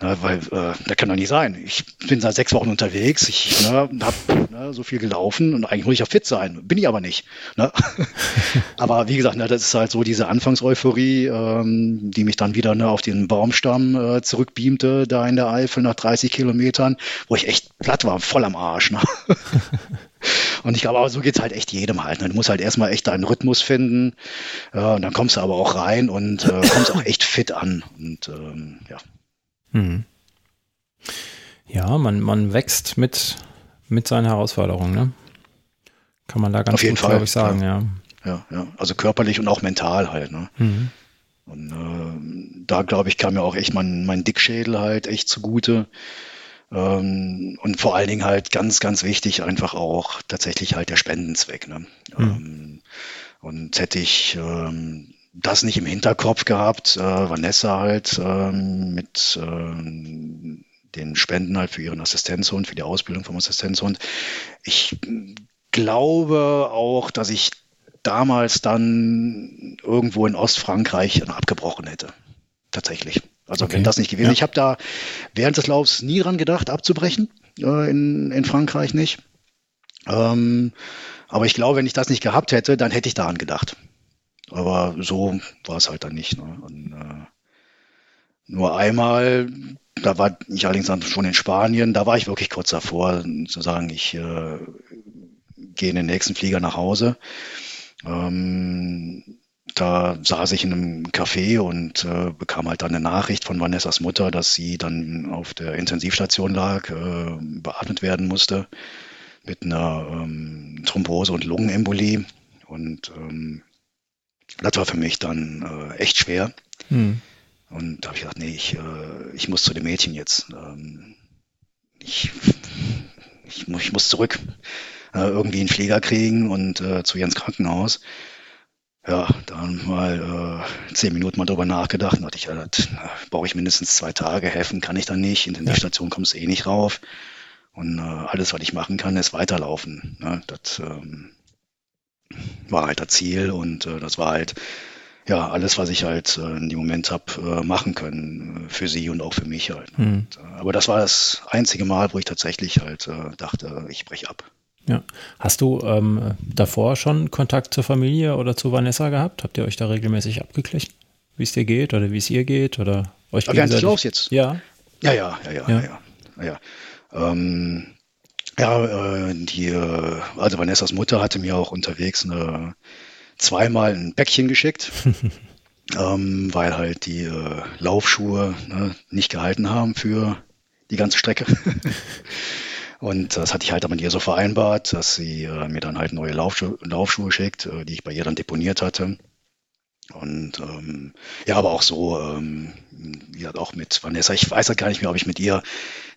weil äh, das kann doch nicht sein. Ich bin seit sechs Wochen unterwegs, ich ne, habe ne, so viel gelaufen und eigentlich muss ich ja fit sein. Bin ich aber nicht. Ne? aber wie gesagt, ne, das ist halt so diese Anfangseuphorie, ähm, die mich dann wieder ne, auf den Baumstamm äh, zurückbeamte, da in der Eifel nach 30 Kilometern, wo ich echt platt war, voll am Arsch. Ne? Und ich glaube, aber so geht's halt echt jedem halt. Ne? Du musst halt erstmal echt deinen Rhythmus finden. Ja, und dann kommst du aber auch rein und äh, kommst auch echt fit an. Und ähm, ja. Hm. Ja, man, man wächst mit, mit seinen Herausforderungen, ne? Kann man da ganz Auf jeden gut, glaube ich, sagen, ja. ja. Ja, also körperlich und auch mental halt, ne? Mhm. Und äh, da, glaube ich, kam mir auch echt mein, mein Dickschädel halt echt zugute. Ähm, und vor allen Dingen halt ganz, ganz wichtig einfach auch tatsächlich halt der Spendenzweck. Ne? Mhm. Und hätte ich ähm, das nicht im Hinterkopf gehabt, äh, Vanessa halt mit den Spenden halt für ihren Assistenzhund, für die Ausbildung vom Assistenzhund. Ich glaube auch, dass ich damals dann irgendwo in Ostfrankreich abgebrochen hätte. Tatsächlich. Also okay. wenn das nicht gewesen ja. Ich habe da während des Laufs nie dran gedacht, abzubrechen. Äh, in, in Frankreich nicht. Ähm, aber ich glaube, wenn ich das nicht gehabt hätte, dann hätte ich daran gedacht. aber so war es halt dann nicht. Ne? Und, äh, nur einmal, da war ich allerdings schon in Spanien, da war ich wirklich kurz davor, zu sagen, ich äh, gehe in den nächsten Flieger nach Hause. Ähm, da saß ich in einem Café und äh, bekam halt dann eine Nachricht von Vanessas Mutter, dass sie dann auf der Intensivstation lag, äh, beatmet werden musste mit einer ähm, Thrombose und Lungenembolie. Und ähm, das war für mich dann äh, echt schwer. Hm. Und da habe ich gedacht, nee, ich, äh, ich muss zu dem Mädchen jetzt. Ähm, ich, ich, ich muss zurück, äh, irgendwie einen Flieger kriegen und äh, zu Jens Krankenhaus. Ja, dann mal äh, zehn Minuten mal drüber nachgedacht und dachte ich, ja, das brauche ich mindestens zwei Tage, helfen kann ich dann nicht, in die Station kommst du eh nicht rauf. Und äh, alles, was ich machen kann, ist weiterlaufen. Ne? Das ähm, war halt das Ziel und äh, das war halt ja alles, was ich halt äh, in dem Moment habe äh, machen können äh, für sie und auch für mich halt. Mhm. Und, äh, aber das war das einzige Mal, wo ich tatsächlich halt äh, dachte, ich breche ab. Ja. Hast du ähm, davor schon Kontakt zur Familie oder zu Vanessa gehabt? Habt ihr euch da regelmäßig abgeglichen, wie es dir geht oder wie es ihr geht oder euch Aber während des Laufs jetzt? Ja. Ja, ja, ja, ja, ja. ja, ja. Ähm, ja, äh, die, äh, also Vanessas Mutter hatte mir auch unterwegs eine, zweimal ein Päckchen geschickt, ähm, weil halt die äh, Laufschuhe ne, nicht gehalten haben für die ganze Strecke. Und das hatte ich halt aber mit ihr so vereinbart, dass sie äh, mir dann halt neue Laufschuhe, Laufschuhe schickt, äh, die ich bei ihr dann deponiert hatte. Und ähm, ja, aber auch so, ähm, gesagt, auch mit Vanessa. Ich weiß halt gar nicht mehr, ob ich mit ihr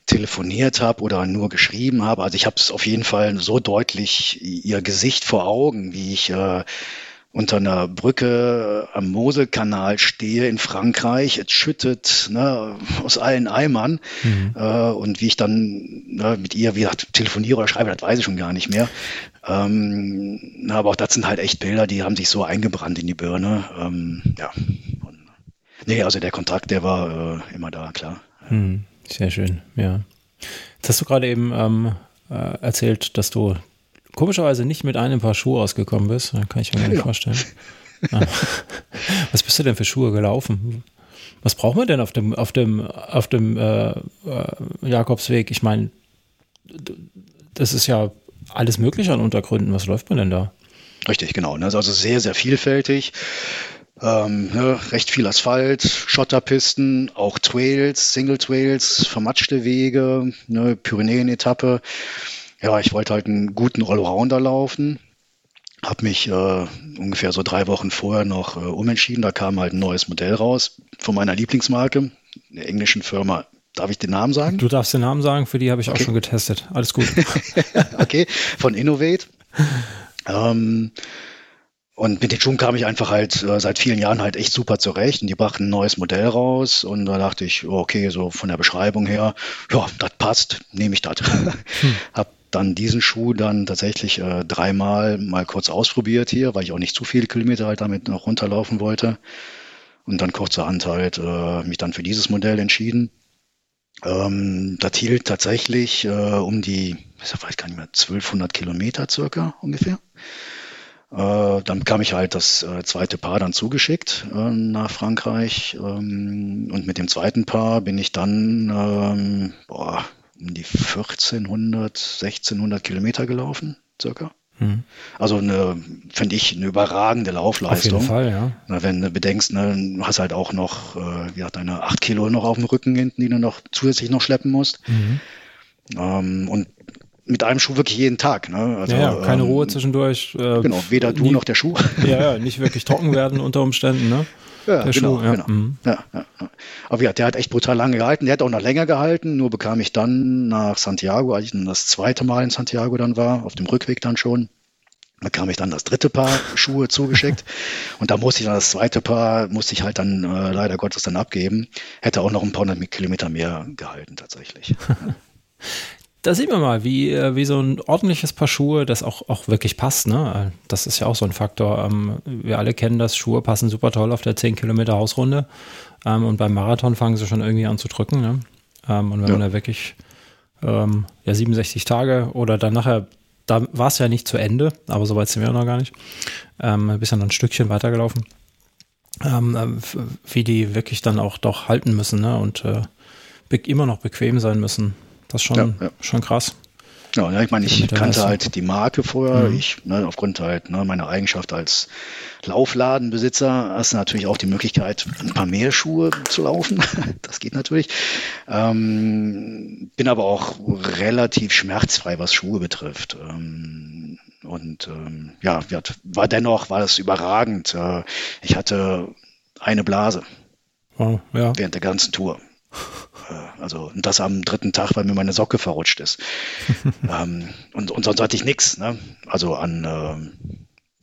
telefoniert habe oder nur geschrieben habe. Also ich habe es auf jeden Fall so deutlich ihr Gesicht vor Augen, wie ich äh, unter einer Brücke am Moselkanal stehe in Frankreich, es schüttet ne, aus allen Eimern mhm. äh, und wie ich dann ne, mit ihr, wie gesagt, telefoniere oder schreibe, das weiß ich schon gar nicht mehr. Ähm, aber auch das sind halt echt Bilder, die haben sich so eingebrannt in die Birne. Ähm, ja. Und, nee, also der Kontakt, der war äh, immer da, klar. Mhm. Sehr schön, ja. Jetzt hast du gerade eben ähm, äh, erzählt, dass du komischerweise nicht mit einem Paar Schuhe ausgekommen bist. Kann ich mir gar nicht ja. vorstellen. Was bist du denn für Schuhe gelaufen? Was braucht man denn auf dem, auf dem, auf dem äh, äh, Jakobsweg? Ich meine, das ist ja alles Mögliche an Untergründen. Was läuft man denn da? Richtig, genau. Ne? Also sehr, sehr vielfältig. Ähm, ne, recht viel Asphalt, Schotterpisten, auch Trails, Single Trails, vermatschte Wege, ne, Pyrenäen-Etappe. Ja, ich wollte halt einen guten Allrounder laufen. Hab mich äh, ungefähr so drei Wochen vorher noch äh, umentschieden. Da kam halt ein neues Modell raus von meiner Lieblingsmarke, der englischen Firma. Darf ich den Namen sagen? Du darfst den Namen sagen, für die habe ich okay. auch schon getestet. Alles gut. okay, von Innovate. ähm, und mit den Schuhen kam ich einfach halt äh, seit vielen Jahren halt echt super zurecht. Und die brachten ein neues Modell raus. Und da dachte ich, okay, so von der Beschreibung her, ja, das passt, nehme ich das. hm. Hab dann diesen Schuh dann tatsächlich äh, dreimal mal kurz ausprobiert hier, weil ich auch nicht zu viele Kilometer halt damit noch runterlaufen wollte. Und dann kurzerhand halt äh, mich dann für dieses Modell entschieden. Ähm, das hielt tatsächlich äh, um die, ich weiß gar nicht mehr, 1200 Kilometer circa ungefähr. Äh, dann bekam ich halt das äh, zweite Paar dann zugeschickt äh, nach Frankreich. Ähm, und mit dem zweiten Paar bin ich dann ähm, boah, um die 1400, 1600 Kilometer gelaufen, circa. Hm. Also eine, finde ich, eine überragende Laufleistung. Auf jeden Fall, ja. Na, wenn du bedenkst, ne, du hast halt auch noch, äh, wie gesagt, deine 8 Kilo noch auf dem Rücken hinten, die du noch zusätzlich noch schleppen musst. Mhm. Ähm, und mit einem Schuh wirklich jeden Tag. Ne? Also, ja, ja, keine ähm, Ruhe zwischendurch. Äh, genau, weder du nie, noch der Schuh. Ja, ja, nicht wirklich trocken werden unter Umständen. Ne? Ja, der genau, Schuh, ja. genau. Mhm. Ja, ja, Aber ja, der hat echt brutal lange gehalten. Der hat auch noch länger gehalten. Nur bekam ich dann nach Santiago, als ich dann das zweite Mal in Santiago dann war, auf dem Rückweg dann schon, bekam ich dann das dritte Paar Schuhe zugeschickt. Und da musste ich dann das zweite Paar, musste ich halt dann äh, leider Gottes dann abgeben. Hätte auch noch ein paar hundert Kilometer mehr gehalten tatsächlich. da sieht man mal, wie, äh, wie so ein ordentliches Paar Schuhe, das auch, auch wirklich passt. Ne? Das ist ja auch so ein Faktor. Ähm, wir alle kennen das, Schuhe passen super toll auf der 10 Kilometer Hausrunde. Ähm, und beim Marathon fangen sie schon irgendwie an zu drücken. Ne? Ähm, und wenn ja. man da wirklich ja, 67 Tage oder dann nachher da war es ja nicht zu Ende, aber soweit sind wir noch gar nicht. Ähm, bist dann ein Stückchen weitergelaufen. Ähm, äh, wie die wirklich dann auch doch halten müssen ne? und äh, immer noch bequem sein müssen. Das ist schon, ja, ja. schon krass. Ja, ich meine, ich kannte halt die Marke vorher. Mhm. Ich, ne, aufgrund halt ne, meiner Eigenschaft als Laufladenbesitzer hast du natürlich auch die Möglichkeit, ein paar mehr Schuhe zu laufen. das geht natürlich. Ähm, bin aber auch relativ schmerzfrei, was Schuhe betrifft. Ähm, und ähm, ja, war dennoch war das überragend. Äh, ich hatte eine Blase wow, ja. während der ganzen Tour. Äh, also und das am dritten Tag, weil mir meine Socke verrutscht ist. ähm, und, und sonst hatte ich nichts, ne? Also an äh,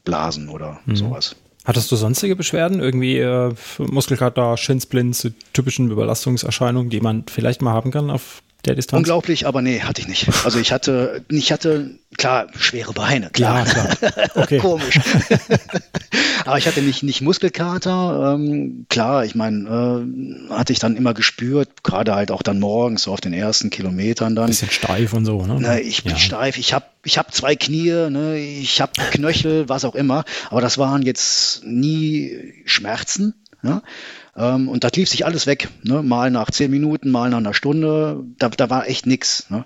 Blasen oder mhm. sowas. Hattest du sonstige Beschwerden? Irgendwie äh, Muskelkater, Shinsplints, typischen Überlastungserscheinungen, die man vielleicht mal haben kann auf der Distanz? Unglaublich, aber nee, hatte ich nicht. Also ich hatte, ich hatte, klar, schwere Beine, klar. Ja, klar. Okay. Komisch. aber ich hatte nicht, nicht Muskelkater. Ähm, klar, ich meine, äh, hatte ich dann immer gespürt, gerade halt auch dann morgens, so auf den ersten Kilometern dann. Bisschen steif und so, ne? Na, ich bin ja. steif, ich habe ich hab zwei Knie, ne? ich habe Knöchel, was auch immer. Aber das waren jetzt nie Schmerzen. Ja? Ähm, und das lief sich alles weg. Ne? Mal nach zehn Minuten, mal nach einer Stunde. Da, da war echt nichts. Ne?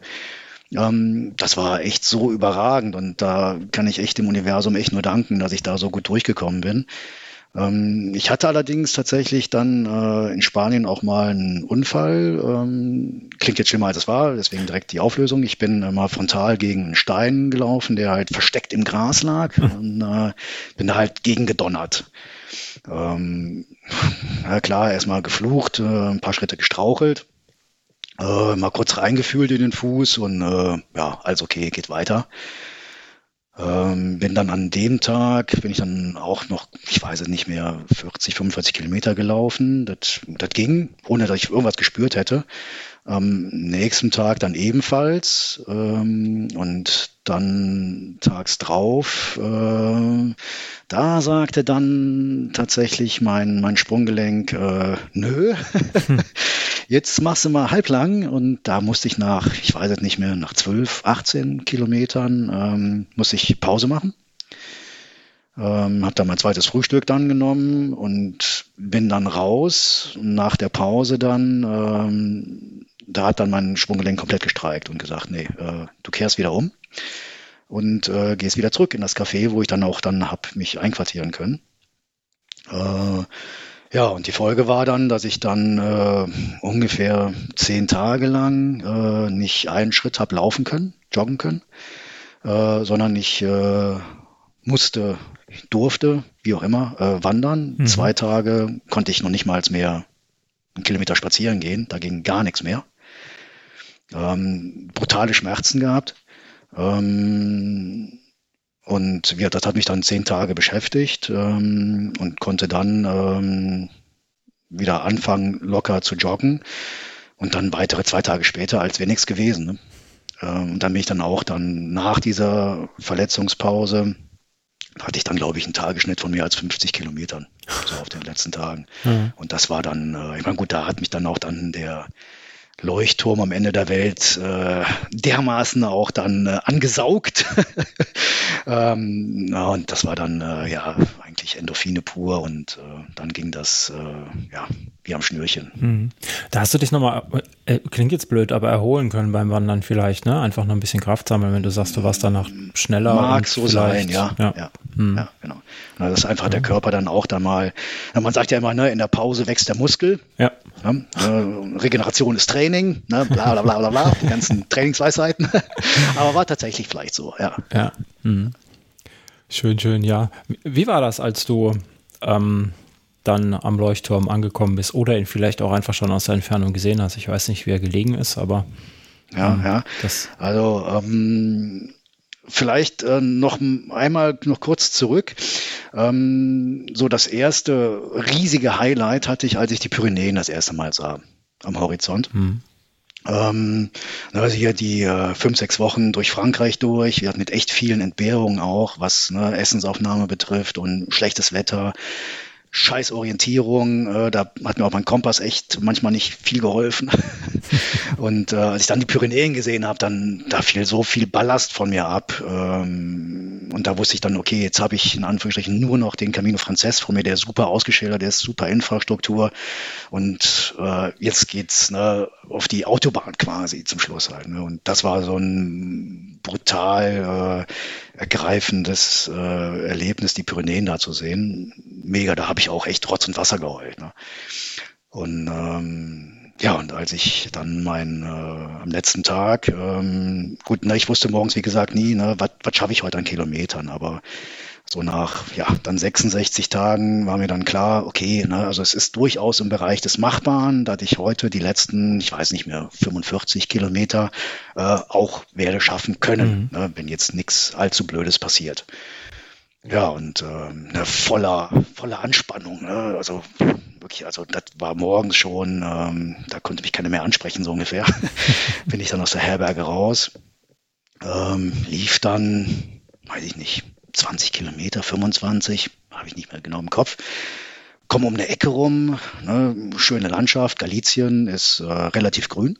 Ähm, das war echt so überragend und da kann ich echt dem Universum echt nur danken, dass ich da so gut durchgekommen bin. Ähm, ich hatte allerdings tatsächlich dann äh, in Spanien auch mal einen Unfall. Ähm, klingt jetzt schlimmer als es war, deswegen direkt die Auflösung. Ich bin äh, mal frontal gegen einen Stein gelaufen, der halt versteckt im Gras lag hm. und äh, bin da halt gegen gedonnert. Ähm, ja klar, erstmal geflucht, äh, ein paar Schritte gestrauchelt, äh, mal kurz reingefühlt in den Fuß und äh, ja, alles okay, geht weiter. Ähm, bin dann an dem Tag, bin ich dann auch noch, ich weiß es nicht mehr, 40, 45 Kilometer gelaufen. Das, das ging, ohne dass ich irgendwas gespürt hätte. Am nächsten Tag dann ebenfalls. Ähm, und dann tags drauf, äh, da sagte dann tatsächlich mein, mein Sprunggelenk, äh, nö, jetzt machst du mal halblang. Und da musste ich nach, ich weiß es nicht mehr, nach 12, 18 Kilometern, ähm, musste ich Pause machen. Ähm, habe dann mein zweites Frühstück dann genommen und bin dann raus. Nach der Pause dann ähm, da hat dann mein Schwunggelenk komplett gestreikt und gesagt, nee, äh, du kehrst wieder um und äh, gehst wieder zurück in das Café, wo ich dann auch dann hab mich einquartieren können. Äh, ja, und die Folge war dann, dass ich dann äh, ungefähr zehn Tage lang äh, nicht einen Schritt hab laufen können, joggen können, äh, sondern ich äh, musste, durfte, wie auch immer, äh, wandern. Mhm. Zwei Tage konnte ich noch nicht mal mehr einen Kilometer spazieren gehen, da ging gar nichts mehr ähm, brutale Schmerzen gehabt. Ähm, und ja, das hat mich dann zehn Tage beschäftigt ähm, und konnte dann ähm, wieder anfangen, locker zu joggen. Und dann weitere zwei Tage später, als wäre nichts gewesen. Ne? Ähm, und dann bin ich dann auch dann nach dieser Verletzungspause, hatte ich dann, glaube ich, einen Tagesschnitt von mehr als 50 Kilometern, so auf den letzten Tagen. Mhm. Und das war dann, äh, ich meine, gut, da hat mich dann auch dann der Leuchtturm am Ende der Welt äh, dermaßen auch dann äh, angesaugt. ähm, na, und das war dann äh, ja eigentlich Endorphine pur und äh, dann ging das äh, ja wie am Schnürchen. Mhm. Da hast du dich nochmal, äh, klingt jetzt blöd, aber erholen können beim Wandern vielleicht, ne? Einfach noch ein bisschen Kraft sammeln, wenn du sagst, du warst danach schneller. Mag so sein, ja. Ja, ja, mhm. ja genau. Na, das ist einfach der Körper dann auch da mal, man sagt ja immer, ne, in der Pause wächst der Muskel. Ja. Ne? Äh, Regeneration ist Training, ne? bla bla bla bla bla, die ganzen Trainingsweisheiten. aber war tatsächlich vielleicht so, ja. Ja. Mhm. Schön, schön, ja. Wie war das, als du ähm, dann am Leuchtturm angekommen bist oder ihn vielleicht auch einfach schon aus der Entfernung gesehen hast. Ich weiß nicht, wie er gelegen ist, aber. Ja, ähm, ja. also ähm, vielleicht äh, noch einmal noch kurz zurück. Ähm, so das erste riesige Highlight hatte ich, als ich die Pyrenäen das erste Mal sah am Horizont. Hm. Ähm, also hier die äh, fünf, sechs Wochen durch Frankreich durch. Wir hatten mit echt vielen Entbehrungen auch, was ne, Essensaufnahme betrifft und schlechtes Wetter. Scheiß Orientierung, äh, da hat mir auch mein Kompass echt manchmal nicht viel geholfen. und äh, als ich dann die Pyrenäen gesehen habe, dann da fiel so viel Ballast von mir ab. Ähm, und da wusste ich dann, okay, jetzt habe ich in Anführungsstrichen nur noch den Camino Frances vor mir, der ist super ausgeschildert, der ist super Infrastruktur. Und äh, jetzt geht's ne, auf die Autobahn quasi zum Schluss halt. Ne? Und das war so ein brutal äh, ergreifendes äh, Erlebnis, die Pyrenäen da zu sehen. Mega, da habe ich auch echt Rotz und Wasser geheult. Ne? Und ähm, ja, und als ich dann mein äh, am letzten Tag, ähm, gut, na, ich wusste morgens, wie gesagt, nie, ne, was schaffe ich heute an Kilometern, aber so nach ja dann 66 Tagen war mir dann klar, okay, ne, also es ist durchaus im Bereich des Machbaren, dass ich heute die letzten, ich weiß nicht mehr, 45 Kilometer äh, auch werde schaffen können, mhm. ne, wenn jetzt nichts allzu Blödes passiert. Ja, und äh, ne, voller, voller Anspannung. Ne? Also wirklich, also das war morgens schon, ähm, da konnte mich keiner mehr ansprechen, so ungefähr. Bin ich dann aus der Herberge raus, ähm, lief dann, weiß ich nicht, 20 Kilometer, 25, habe ich nicht mehr genau im Kopf. Komme um eine Ecke rum, ne, schöne Landschaft, Galizien ist äh, relativ grün.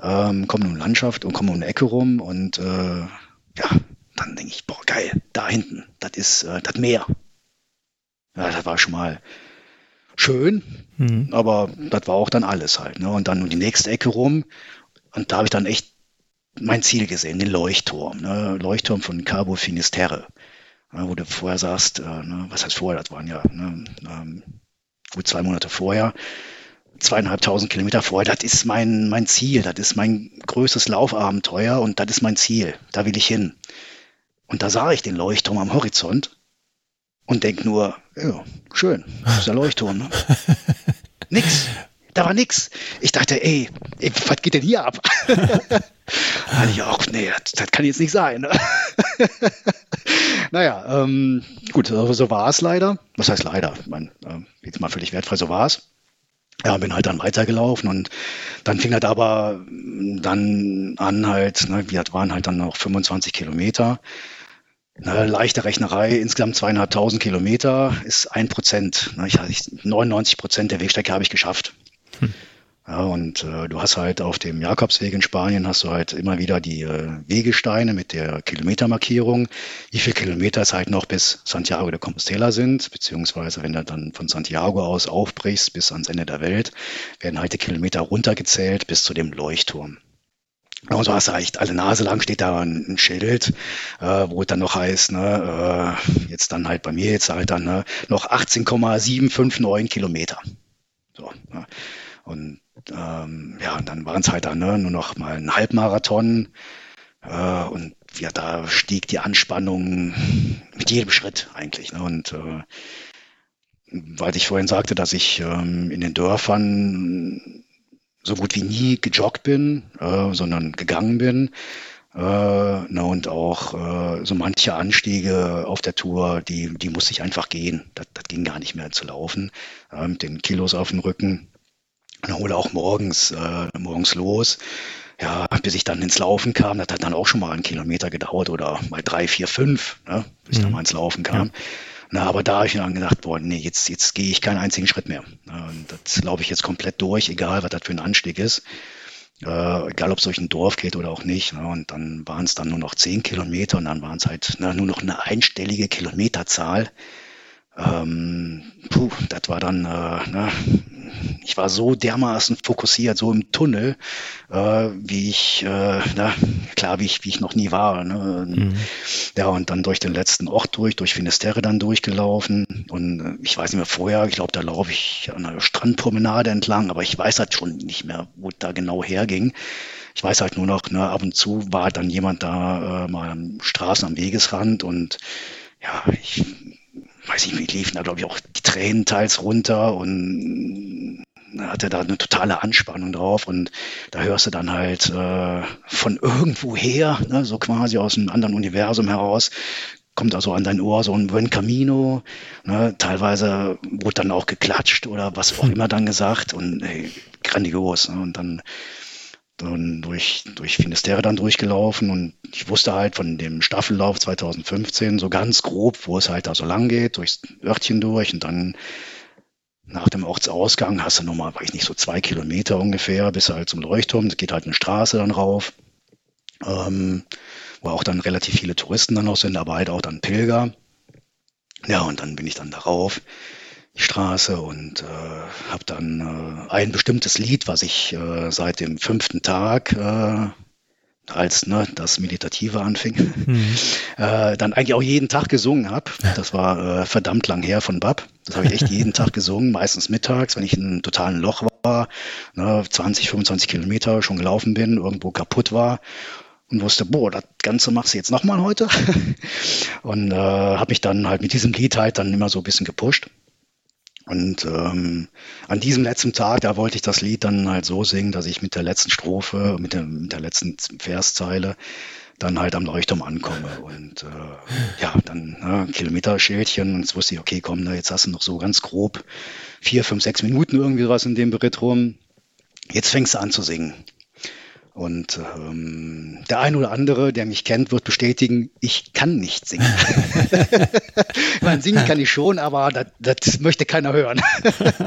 Ähm, komme um eine Landschaft und komme um eine Ecke rum und äh, ja, dann denke ich, boah, geil, da hinten, das ist äh, das Meer. Ja, das war schon mal schön, mhm. aber das war auch dann alles halt. Ne? Und dann um die nächste Ecke rum und da habe ich dann echt mein Ziel gesehen, den Leuchtturm, ne? Leuchtturm von Cabo Finisterre? Wo du vorher sagst, äh, ne? was heißt vorher, das waren ja ne? ähm, gut zwei Monate vorher, zweieinhalbtausend Kilometer vorher, das ist mein, mein Ziel, das ist mein größtes Laufabenteuer und das ist mein Ziel, da will ich hin. Und da sah ich den Leuchtturm am Horizont und denk nur, ja, schön, das ist der Leuchtturm. Ne? nix, da war nix. Ich dachte, ey, ey was geht denn hier ab? hatte ich auch, nee, das, das, kann jetzt nicht sein. Ne? naja, ähm, gut, so war es leider. Was heißt leider? Ich meine, äh, jetzt mal völlig wertfrei, so war es. Ja, bin halt dann weitergelaufen und dann fing das aber dann an halt, ne, wir waren halt dann noch 25 Kilometer eine leichte Rechnerei, insgesamt zweieinhalbtausend Kilometer ist ein Prozent. Ich, 99 Prozent der Wegstrecke habe ich geschafft. Hm. Ja, und äh, du hast halt auf dem Jakobsweg in Spanien hast du halt immer wieder die äh, Wegesteine mit der Kilometermarkierung. Wie viel Kilometer es halt noch bis Santiago de Compostela sind, beziehungsweise wenn du dann von Santiago aus aufbrichst bis ans Ende der Welt, werden halt die Kilometer runtergezählt bis zu dem Leuchtturm. Und so hast du echt alle Nase lang steht da ein, ein Schild, äh, wo es dann noch heißt, ne, äh, jetzt dann halt bei mir jetzt halt dann ne, noch 18,759 Kilometer. So, ne. Und ähm, ja, und dann waren es halt dann ne, nur noch mal ein Halbmarathon. Äh, und ja, da stieg die Anspannung mit jedem Schritt eigentlich. Ne? Und äh, weil ich vorhin sagte, dass ich ähm, in den Dörfern so gut wie nie gejoggt bin, äh, sondern gegangen bin. Äh, na, und auch äh, so manche Anstiege auf der Tour, die, die musste ich einfach gehen. Das, das ging gar nicht mehr zu laufen äh, mit den Kilos auf dem Rücken. Hole auch morgens, äh, morgens los. Ja, bis ich dann ins Laufen kam, das hat dann auch schon mal einen Kilometer gedauert oder mal drei, vier, fünf, ne, bis mhm. ich dann mal ins Laufen kam. Ja. Na, aber da habe ich dann gedacht, boah, nee, jetzt, jetzt gehe ich keinen einzigen Schritt mehr. Und das laufe ich jetzt komplett durch, egal was das für ein Anstieg ist. Äh, egal ob es durch ein Dorf geht oder auch nicht. Ne? Und dann waren es dann nur noch zehn Kilometer und dann waren es halt ne, nur noch eine einstellige Kilometerzahl. Ähm, puh, das war dann, äh, ne, ich war so dermaßen fokussiert, so im Tunnel, äh, wie ich, äh, na, klar, wie ich, wie ich noch nie war. Ne? Mhm. Ja, und dann durch den letzten Ort durch, durch Finisterre dann durchgelaufen. Und äh, ich weiß nicht mehr vorher, ich glaube, da laufe ich an einer Strandpromenade entlang, aber ich weiß halt schon nicht mehr, wo da genau herging. Ich weiß halt nur noch, ne, ab und zu war dann jemand da äh, mal am Straßen am Wegesrand und ja, ich weiß ich, wie liefen da, glaube ich, auch die Tränen teils runter und hatte da eine totale Anspannung drauf und da hörst du dann halt äh, von irgendwo her, ne, so quasi aus einem anderen Universum heraus, kommt also an dein Ohr so ein Buen Camino, ne, teilweise wurde dann auch geklatscht oder was auch immer dann gesagt und hey, grandios. Ne, und dann dann durch, durch Finisterre dann durchgelaufen und ich wusste halt von dem Staffellauf 2015 so ganz grob, wo es halt da so lang geht, durchs Örtchen durch und dann nach dem Ortsausgang hast du nochmal, weiß ich nicht, so zwei Kilometer ungefähr, bis halt zum Leuchtturm. Es geht halt eine Straße dann rauf, ähm, wo auch dann relativ viele Touristen dann noch sind, aber halt auch dann Pilger. Ja, und dann bin ich dann darauf, die Straße, und äh, habe dann äh, ein bestimmtes Lied, was ich äh, seit dem fünften Tag äh, als ne, das Meditative anfing, mhm. äh, dann eigentlich auch jeden Tag gesungen habe. Das war äh, verdammt lang her von Bab. Das habe ich echt jeden Tag gesungen, meistens mittags, wenn ich in einem totalen Loch war, ne, 20, 25 Kilometer schon gelaufen bin, irgendwo kaputt war und wusste, boah, das Ganze machst du jetzt nochmal heute. und äh, habe mich dann halt mit diesem Lied halt dann immer so ein bisschen gepusht. Und ähm, an diesem letzten Tag, da wollte ich das Lied dann halt so singen, dass ich mit der letzten Strophe, mit der, mit der letzten Verszeile dann halt am Leuchtturm ankomme. Und äh, ja, dann ne, Kilometerschildchen und jetzt wusste ich, okay, komm, ne, jetzt hast du noch so ganz grob vier, fünf, sechs Minuten irgendwie was in dem Beritt rum. Jetzt fängst du an zu singen. Und ähm, der ein oder andere, der mich kennt, wird bestätigen, ich kann nicht singen. ich meine, singen kann ich schon, aber das, möchte keiner hören.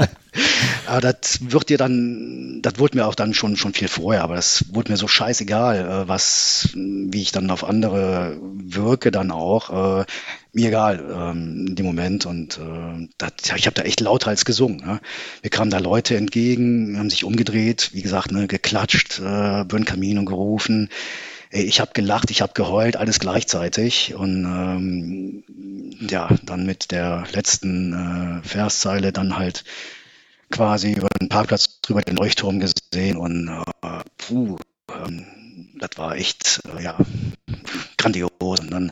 aber das wird dir dann, das wurde mir auch dann schon, schon viel vorher, aber das wurde mir so scheißegal, äh, was, wie ich dann auf andere wirke dann auch. Mir egal ähm, in dem Moment und äh, das, ich habe da echt lauthals gesungen. Ne? Wir kamen da Leute entgegen, haben sich umgedreht, wie gesagt, ne, geklatscht, äh, Bön Camino gerufen. Ich habe gelacht, ich habe geheult, alles gleichzeitig und ähm, ja, dann mit der letzten äh, Verszeile dann halt quasi über den Parkplatz drüber den Leuchtturm gesehen und äh, puh, ähm, das war echt äh, ja grandios und dann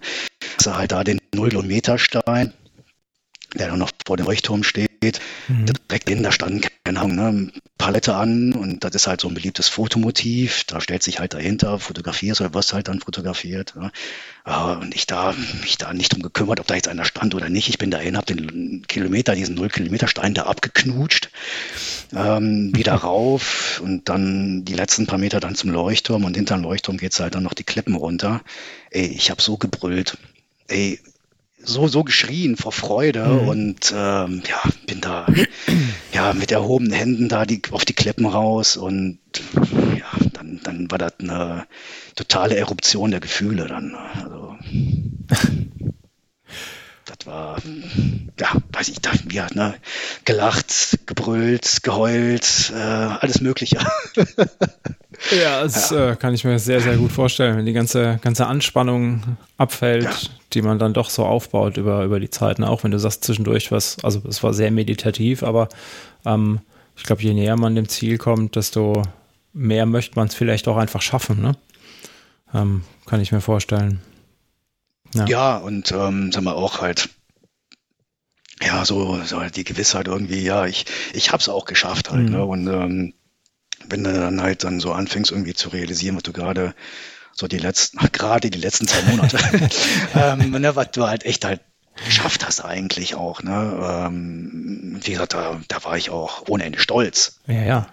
du halt da den Null-Kilometer-Stein, der dann noch vor dem Leuchtturm steht. Mhm. Direkt in, da stand, keine Ahnung, ne, Palette an und das ist halt so ein beliebtes Fotomotiv. Da stellt sich halt dahinter, fotografierst oder was halt dann fotografiert. Ja. und ich da, mich da nicht drum gekümmert, ob da jetzt einer stand oder nicht. Ich bin dahin, habe den Kilometer, diesen Null-Kilometer-Stein da abgeknutscht, ähm, wieder rauf und dann die letzten paar Meter dann zum Leuchtturm und hinter dem Leuchtturm geht's halt dann noch die Klippen runter. Ey, ich habe so gebrüllt ey, so, so geschrien vor Freude mhm. und ähm, ja, bin da ja mit erhobenen Händen da die, auf die Klippen raus und ja, dann, dann war das eine totale Eruption der Gefühle dann. Also, das war, ja, weiß ich, da, ja, ne, gelacht, gebrüllt, geheult, äh, alles Mögliche. Ja, das ja. Äh, kann ich mir sehr, sehr gut vorstellen, wenn die ganze, ganze Anspannung abfällt, ja. die man dann doch so aufbaut über, über die Zeit. Ne? Auch wenn du sagst zwischendurch was, also es war sehr meditativ, aber ähm, ich glaube, je näher man dem Ziel kommt, desto mehr möchte man es vielleicht auch einfach schaffen. Ne? Ähm, kann ich mir vorstellen. Ja, ja und ähm, sagen wir auch halt, ja, so, so die Gewissheit irgendwie, ja, ich, ich habe es auch geschafft halt. Mhm. Ne? Und ähm, wenn du dann halt dann so anfängst irgendwie zu realisieren, was du gerade so die letzten, gerade die letzten zwei Monate, ähm, ne, was du halt echt halt geschafft hast eigentlich auch. Ne? Ähm, wie gesagt, da, da war ich auch ohne Ende stolz. Ja, ja.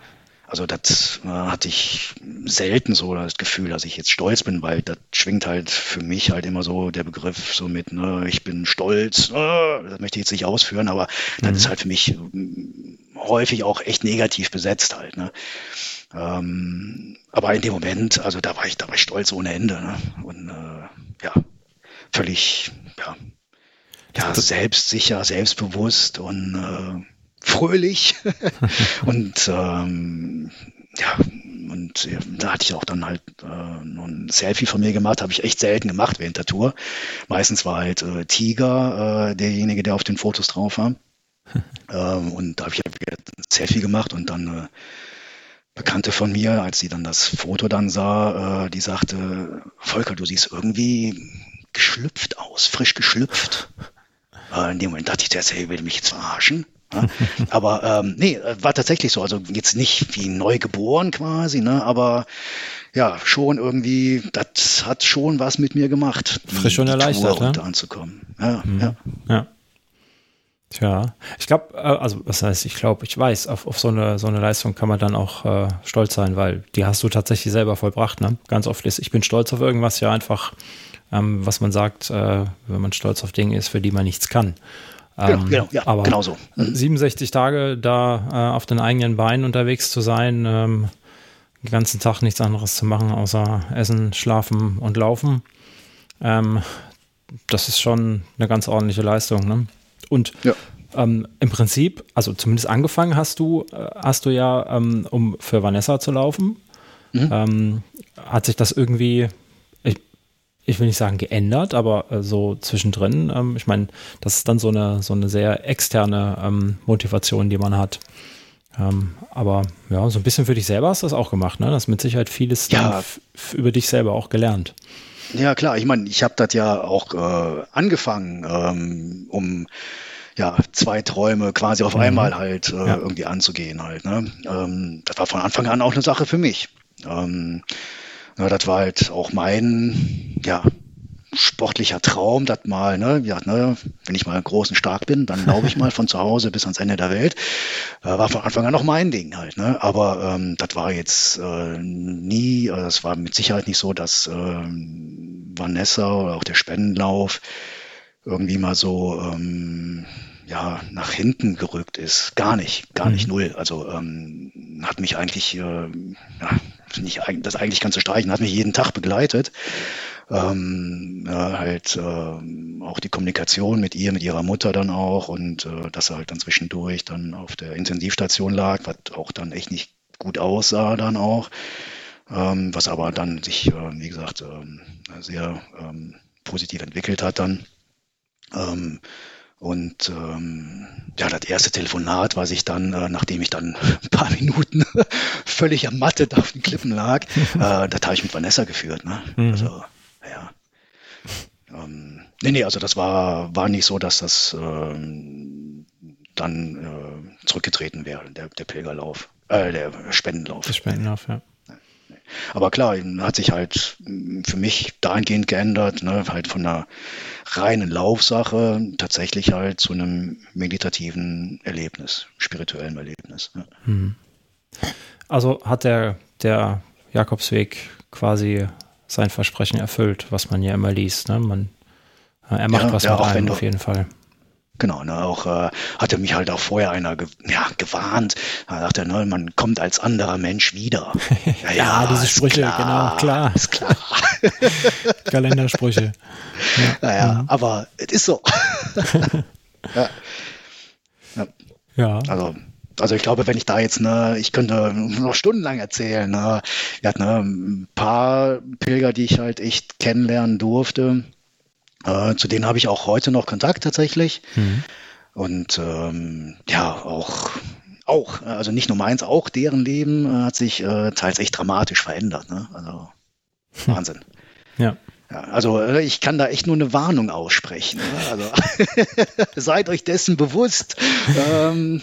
Also das äh, hatte ich selten so das Gefühl, dass ich jetzt stolz bin, weil das schwingt halt für mich halt immer so der Begriff so mit, ne, ich bin stolz, äh, das möchte ich jetzt nicht ausführen, aber mhm. das ist halt für mich häufig auch echt negativ besetzt halt. Ne? Ähm, aber in dem Moment, also da war ich, da war ich stolz ohne Ende. Ne? Und äh, ja, völlig, ja, ja, selbstsicher, selbstbewusst und äh, fröhlich. und ähm, ja, und da hatte ich auch dann halt äh, noch ein Selfie von mir gemacht, habe ich echt selten gemacht während der Tour. Meistens war halt äh, Tiger äh, derjenige, der auf den Fotos drauf war. ähm, und da habe ich ein Selfie gemacht und dann äh, Bekannte von mir, als sie dann das Foto dann sah, äh, die sagte, Volker, du siehst irgendwie geschlüpft aus, frisch geschlüpft. Äh, in dem Moment dachte ich, der will mich jetzt verarschen. Ja? aber ähm, nee, war tatsächlich so. Also jetzt nicht wie neu geboren quasi, ne? aber ja, schon irgendwie, das hat schon was mit mir gemacht. Frisch und erleichtert, Tour ne? anzukommen. Ja, mhm. ja. ja. Tja, ich glaube, äh, also was heißt, ich glaube, ich weiß, auf, auf so, eine, so eine Leistung kann man dann auch äh, stolz sein, weil die hast du tatsächlich selber vollbracht. Ne? Ganz oft ist, ich bin stolz auf irgendwas, ja einfach, ähm, was man sagt, äh, wenn man stolz auf Dinge ist, für die man nichts kann. Genau, ähm, genau, ja, aber genau so. Mhm. 67 Tage da äh, auf den eigenen Beinen unterwegs zu sein, ähm, den ganzen Tag nichts anderes zu machen, außer essen, schlafen und laufen. Ähm, das ist schon eine ganz ordentliche Leistung. Ne? Und ja. ähm, im Prinzip, also zumindest angefangen hast du, äh, hast du ja, ähm, um für Vanessa zu laufen. Mhm. Ähm, hat sich das irgendwie, ich, will nicht sagen geändert, aber äh, so zwischendrin. Ähm, ich meine, das ist dann so eine, so eine sehr externe ähm, Motivation, die man hat. Ähm, aber ja, so ein bisschen für dich selber hast du das auch gemacht, ne? Das mit Sicherheit vieles ja. über dich selber auch gelernt. Ja, klar. Ich meine, ich habe das ja auch äh, angefangen, ähm, um ja, zwei Träume quasi auf mhm. einmal halt äh, ja. irgendwie anzugehen halt. Ne? Ähm, das war von Anfang an auch eine Sache für mich. Ähm, ja, das war halt auch mein, ja, sportlicher Traum, das mal, ne, ja, ne, wenn ich mal groß und stark bin, dann laufe ich mal von zu Hause bis ans Ende der Welt. Äh, war von Anfang an auch mein Ding halt, ne? Aber ähm, das war jetzt äh, nie, äh, das war mit Sicherheit nicht so, dass äh, Vanessa oder auch der Spendenlauf irgendwie mal so ähm, ja nach hinten gerückt ist. Gar nicht, gar nicht mhm. null. Also ähm, hat mich eigentlich, äh, ja, nicht das eigentlich ganze Streichen. Hat mich jeden Tag begleitet. Ähm, ja, halt äh, auch die Kommunikation mit ihr, mit ihrer Mutter dann auch und äh, dass er halt dann zwischendurch dann auf der Intensivstation lag, was auch dann echt nicht gut aussah dann auch, ähm, was aber dann sich, äh, wie gesagt, äh, sehr ähm, positiv entwickelt hat dann. Ähm, und ähm, ja, das erste Telefonat, was ich dann, äh, nachdem ich dann ein paar Minuten völlig ermattet auf den Klippen lag, äh, das habe ich mit Vanessa geführt. Ne? Mhm. Also ja. Ähm, nee, nee, also das war, war nicht so, dass das ähm, dann äh, zurückgetreten wäre, der, der Pilgerlauf, äh, der Spendenlauf. Der Spendenlauf, ja. Aber klar, hat sich halt für mich dahingehend geändert, ne, halt von einer reinen Laufsache tatsächlich halt zu einem meditativen Erlebnis, spirituellen Erlebnis. Ne. Also hat der, der Jakobsweg quasi sein Versprechen erfüllt, was man ja immer liest. Ne? Man, äh, er macht ja, was ja, mit einem auf jeden Fall. Genau, ne, auch äh, hatte mich halt auch vorher einer ge ja, gewarnt. Da dachte er, ne, man kommt als anderer Mensch wieder. Ja, ja, ja diese Sprüche, klar, genau, klar. Ist klar. Kalendersprüche. Ja. Naja, mhm. aber es ist so. ja. ja. Also also ich glaube, wenn ich da jetzt, ne, ich könnte noch stundenlang erzählen. Ne, wir hatten ne, ein paar Pilger, die ich halt echt kennenlernen durfte. Äh, zu denen habe ich auch heute noch Kontakt tatsächlich. Mhm. Und ähm, ja, auch, auch, also nicht nur meins, auch deren Leben äh, hat sich äh, teils echt dramatisch verändert. Ne? Also hm. Wahnsinn. Ja. Ja, also äh, ich kann da echt nur eine Warnung aussprechen. Ne? Also seid euch dessen bewusst. Ähm,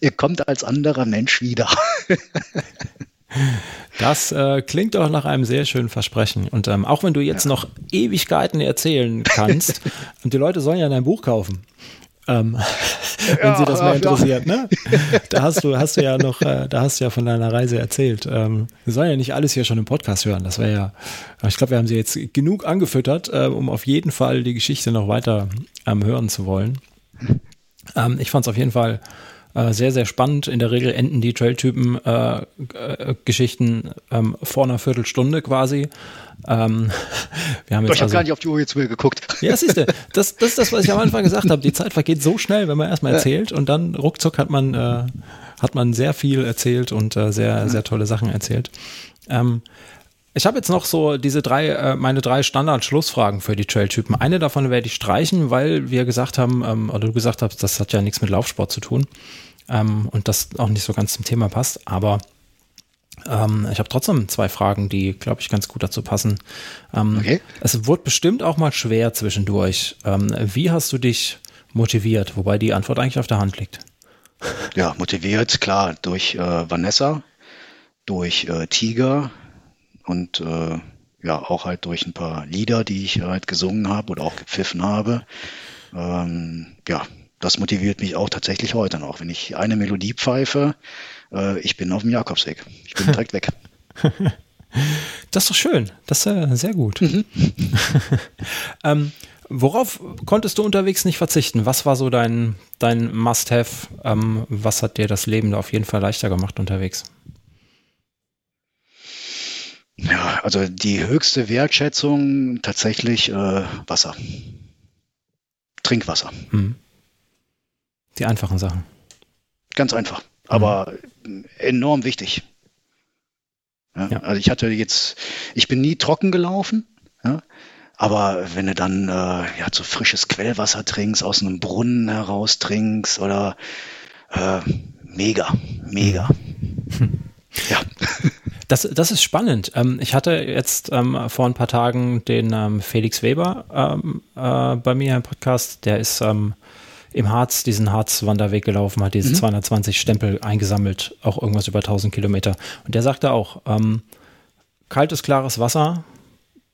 ihr kommt als anderer Mensch wieder. Das äh, klingt doch nach einem sehr schönen Versprechen. Und ähm, auch wenn du jetzt ja. noch Ewigkeiten erzählen kannst, und die Leute sollen ja dein Buch kaufen. Ähm, wenn ja, sie das mal interessiert, ne? Da hast du, hast du ja noch, äh, da hast du ja von deiner Reise erzählt. Ähm, wir sollen ja nicht alles hier schon im Podcast hören. Das wäre ja, ich glaube, wir haben sie jetzt genug angefüttert, äh, um auf jeden Fall die Geschichte noch weiter ähm, hören zu wollen. Ähm, ich fand es auf jeden Fall äh, sehr, sehr spannend. In der Regel enden die Trailtypen äh, äh, ähm, vor einer Viertelstunde quasi. Ähm, wir haben jetzt ich habe also, gar nicht auf die Uhr jetzt mehr geguckt. Ja, siehst du, das, das ist das, was ich am Anfang gesagt habe. Die Zeit vergeht so schnell, wenn man erstmal erzählt und dann ruckzuck hat man, äh, hat man sehr viel erzählt und äh, sehr, sehr tolle Sachen erzählt. Ähm, ich habe jetzt noch so diese drei, äh, meine drei Standard-Schlussfragen für die Trail-Typen. Eine davon werde ich streichen, weil wir gesagt haben, ähm, oder du gesagt hast, das hat ja nichts mit Laufsport zu tun ähm, und das auch nicht so ganz zum Thema passt. Aber ähm, ich habe trotzdem zwei Fragen, die, glaube ich, ganz gut dazu passen. Ähm, okay. Es wurde bestimmt auch mal schwer zwischendurch. Ähm, wie hast du dich motiviert? Wobei die Antwort eigentlich auf der Hand liegt. Ja, motiviert, klar, durch äh, Vanessa, durch äh, Tiger, und äh, ja auch halt durch ein paar Lieder, die ich halt gesungen habe oder auch gepfiffen habe. Ähm, ja, das motiviert mich auch tatsächlich heute noch. Wenn ich eine Melodie pfeife, äh, ich bin auf dem Jakobsweg. Ich bin direkt weg. Das ist doch schön. Das ist äh, sehr gut. Mhm. ähm, Worauf konntest du unterwegs nicht verzichten? Was war so dein, dein Must-Have? Ähm, was hat dir das Leben da auf jeden Fall leichter gemacht unterwegs? Ja, also die höchste Wertschätzung tatsächlich äh, Wasser. Trinkwasser. Mhm. Die einfachen Sachen. Ganz einfach, aber mhm. enorm wichtig. Ja, ja. Also ich hatte jetzt, ich bin nie trocken gelaufen, ja, aber wenn du dann äh, ja so frisches Quellwasser trinkst, aus einem Brunnen heraus trinkst oder äh, mega, mega. Hm. Ja. Das, das ist spannend. Ähm, ich hatte jetzt ähm, vor ein paar Tagen den ähm, Felix Weber äh, bei mir im Podcast. Der ist im Harz diesen Harz-Wanderweg gelaufen, hat diese mhm. 220 Stempel eingesammelt, auch irgendwas über 1000 Kilometer. Und der sagte auch, ähm, kaltes, klares Wasser,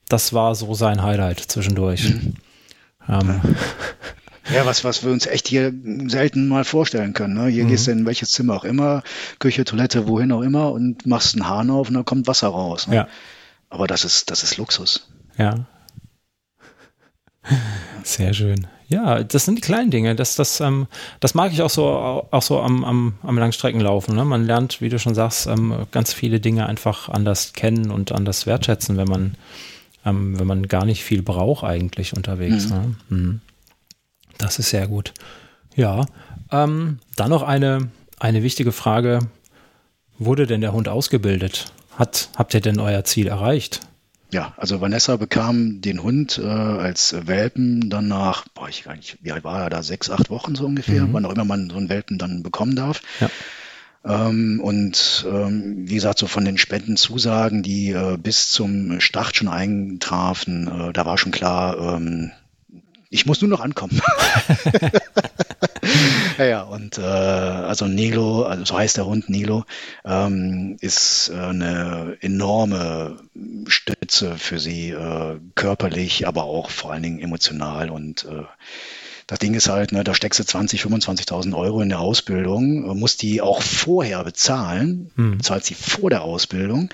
das war so sein Highlight zwischendurch. Mhm. Ähm. Ja, was, was wir uns echt hier selten mal vorstellen können. Ne? Hier mhm. gehst du in welches Zimmer auch immer, Küche, Toilette, wohin auch immer und machst einen Hahn auf und dann kommt Wasser raus. Ne? Ja. Aber das ist, das ist Luxus. Ja. Sehr schön. Ja, das sind die kleinen Dinge. Das, das, ähm, das mag ich auch so, auch so am, am, am Langstreckenlaufen. Ne? Man lernt, wie du schon sagst, ähm, ganz viele Dinge einfach anders kennen und anders wertschätzen, wenn man, ähm, wenn man gar nicht viel braucht eigentlich unterwegs. Mhm. Ne? Mhm. Das ist sehr gut. Ja, ähm, dann noch eine, eine wichtige Frage. Wurde denn der Hund ausgebildet? Hat, habt ihr denn euer Ziel erreicht? Ja, also Vanessa bekam den Hund äh, als Welpen dann nach, boah, ich gar nicht, wie alt war er da, sechs, acht Wochen so ungefähr, mhm. wann auch immer man so einen Welpen dann bekommen darf. Ja. Ähm, und ähm, wie gesagt, so von den Spendenzusagen, die äh, bis zum Start schon eintrafen, äh, da war schon klar, ähm, ich muss nur noch ankommen. ja, ja, und äh, also Nilo, also so heißt der Hund Nilo, ähm, ist äh, eine enorme Stütze für sie, äh, körperlich, aber auch vor allen Dingen emotional. Und äh, das Ding ist halt, ne, da steckst du 20, 25.000 Euro in der Ausbildung, musst die auch vorher bezahlen, hm. zahlst sie vor der Ausbildung.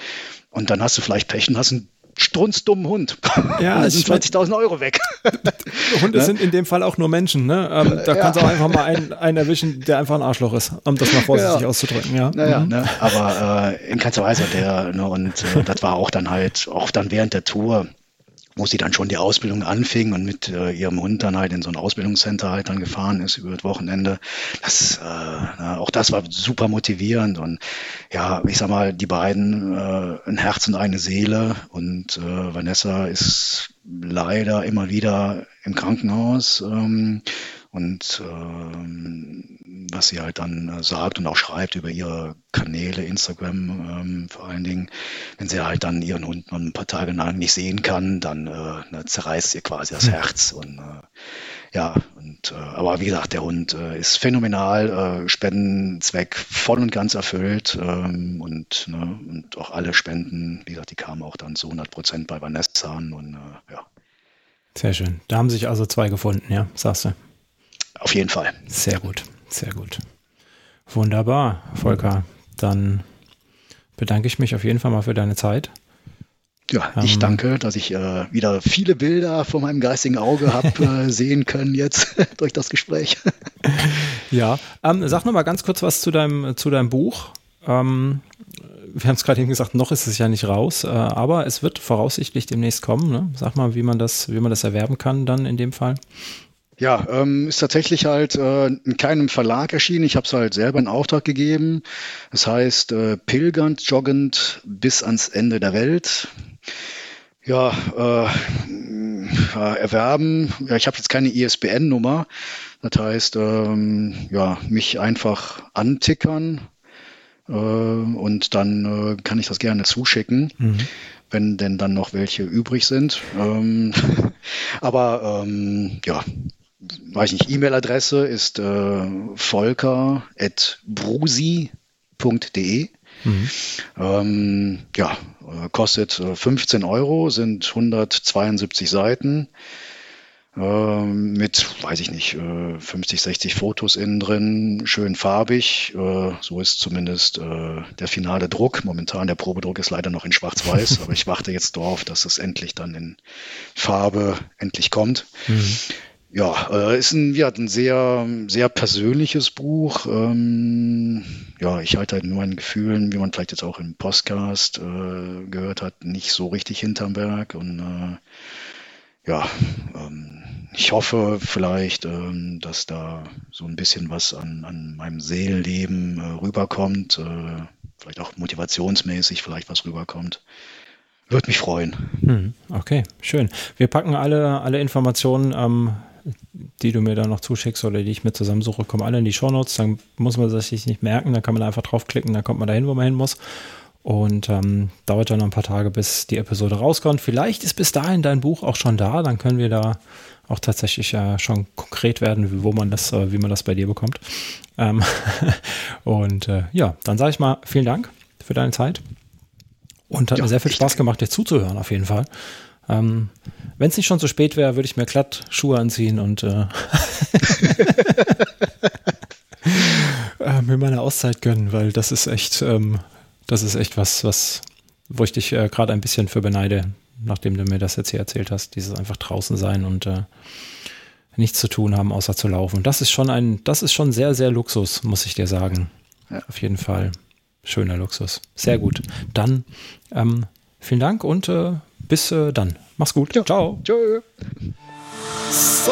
Und dann hast du vielleicht Pech und hast einen strunzdummen Hund. Ja, da sind 20.000 Euro weg. Hunde ne? sind in dem Fall auch nur Menschen. Ne? Ähm, da ja. kannst du auch einfach mal einen, einen, erwischen, der einfach ein Arschloch ist, um das mal vorsichtig ja. auszudrücken. Ja. Naja, mhm. ne? aber äh, in keinster Weise der, ne? und äh, das war auch dann halt, auch dann während der Tour, wo sie dann schon die Ausbildung anfing und mit äh, ihrem Hund dann halt in so ein Ausbildungscenter halt dann gefahren ist über das Wochenende. Das, äh, auch das war super motivierend und ja, ich sag mal, die beiden äh, ein Herz und eine Seele und äh, Vanessa ist leider immer wieder im Krankenhaus. Ähm, und ähm, was sie halt dann äh, sagt und auch schreibt über ihre Kanäle, Instagram ähm, vor allen Dingen, wenn sie halt dann ihren Hund noch ein paar Tage lang nicht sehen kann, dann äh, ne, zerreißt ihr quasi das hm. Herz und äh, ja, und äh, aber wie gesagt, der Hund äh, ist phänomenal, äh, Spendenzweck voll und ganz erfüllt ähm, und, ne, und auch alle Spenden, wie gesagt, die kamen auch dann zu 100 Prozent bei Vanessa an und ja. Sehr schön. Da haben sich also zwei gefunden, ja, sagst du. Auf jeden Fall. Sehr gut, sehr gut. Wunderbar, Volker. Dann bedanke ich mich auf jeden Fall mal für deine Zeit. Ja, ich ähm, danke, dass ich äh, wieder viele Bilder vor meinem geistigen Auge habe äh, sehen können jetzt durch das Gespräch. ja, ähm, sag noch mal ganz kurz was zu deinem, zu deinem Buch. Ähm, wir haben es gerade eben gesagt, noch ist es ja nicht raus, äh, aber es wird voraussichtlich demnächst kommen. Ne? Sag mal, wie man das, wie man das erwerben kann dann in dem Fall. Ja, ähm, ist tatsächlich halt äh, in keinem Verlag erschienen. Ich habe es halt selber in Auftrag gegeben. Das heißt, äh, pilgernd, joggend bis ans Ende der Welt. Ja, äh, erwerben. Ja, ich habe jetzt keine ISBN-Nummer. Das heißt, ähm, ja, mich einfach antickern äh, und dann äh, kann ich das gerne zuschicken. Mhm wenn denn dann noch welche übrig sind. Ähm, aber ähm, ja, weiß nicht, E-Mail-Adresse ist äh, volker.brusi.de. Mhm. Ähm, ja, äh, kostet 15 äh, Euro, sind 172 Seiten. äh, mit, weiß ich nicht, äh, 50, 60 Fotos innen drin, schön farbig. Äh, so ist zumindest äh, der finale Druck. Momentan der Probedruck ist leider noch in Schwarz-Weiß, aber ich warte jetzt darauf, dass es endlich dann in Farbe endlich kommt. Mhm. Ja, äh, ist ein, ja, ein sehr, sehr persönliches Buch. Ähm, ja, ich halte halt nur meinen Gefühlen, wie man vielleicht jetzt auch im Podcast äh, gehört hat, nicht so richtig hinterm Berg. Und äh, ja, ähm, ich hoffe vielleicht, ähm, dass da so ein bisschen was an, an meinem Seelenleben äh, rüberkommt. Äh, vielleicht auch motivationsmäßig vielleicht was rüberkommt. Würde mich freuen. Hm, okay, schön. Wir packen alle, alle Informationen ähm, die du mir da noch zuschickst oder die ich mir zusammensuche, kommen alle in die Shownotes. Dann muss man sich nicht merken, dann kann man einfach draufklicken, dann kommt man dahin, wo man hin muss. Und ähm, dauert dann noch ein paar Tage, bis die Episode rauskommt. Vielleicht ist bis dahin dein Buch auch schon da, dann können wir da auch tatsächlich äh, schon konkret werden, wo man das, äh, wie man das bei dir bekommt. Ähm und äh, ja, dann sage ich mal vielen Dank für deine Zeit. Und hat ja, mir sehr viel Spaß gemacht, dir zuzuhören, auf jeden Fall. Ähm, Wenn es nicht schon zu spät wäre, würde ich mir glatt Schuhe anziehen und äh, äh, mir meine Auszeit gönnen, weil das ist echt, ähm, das ist echt was, was, wo ich dich äh, gerade ein bisschen für beneide, nachdem du mir das jetzt hier erzählt hast, dieses einfach draußen sein und äh, nichts zu tun haben, außer zu laufen. Das ist schon ein, das ist schon sehr, sehr Luxus, muss ich dir sagen. Ja. Auf jeden Fall. Schöner Luxus. Sehr gut. Dann ähm, vielen Dank und äh, bis äh, dann. Mach's gut. Ja. Ciao. Tschö. So.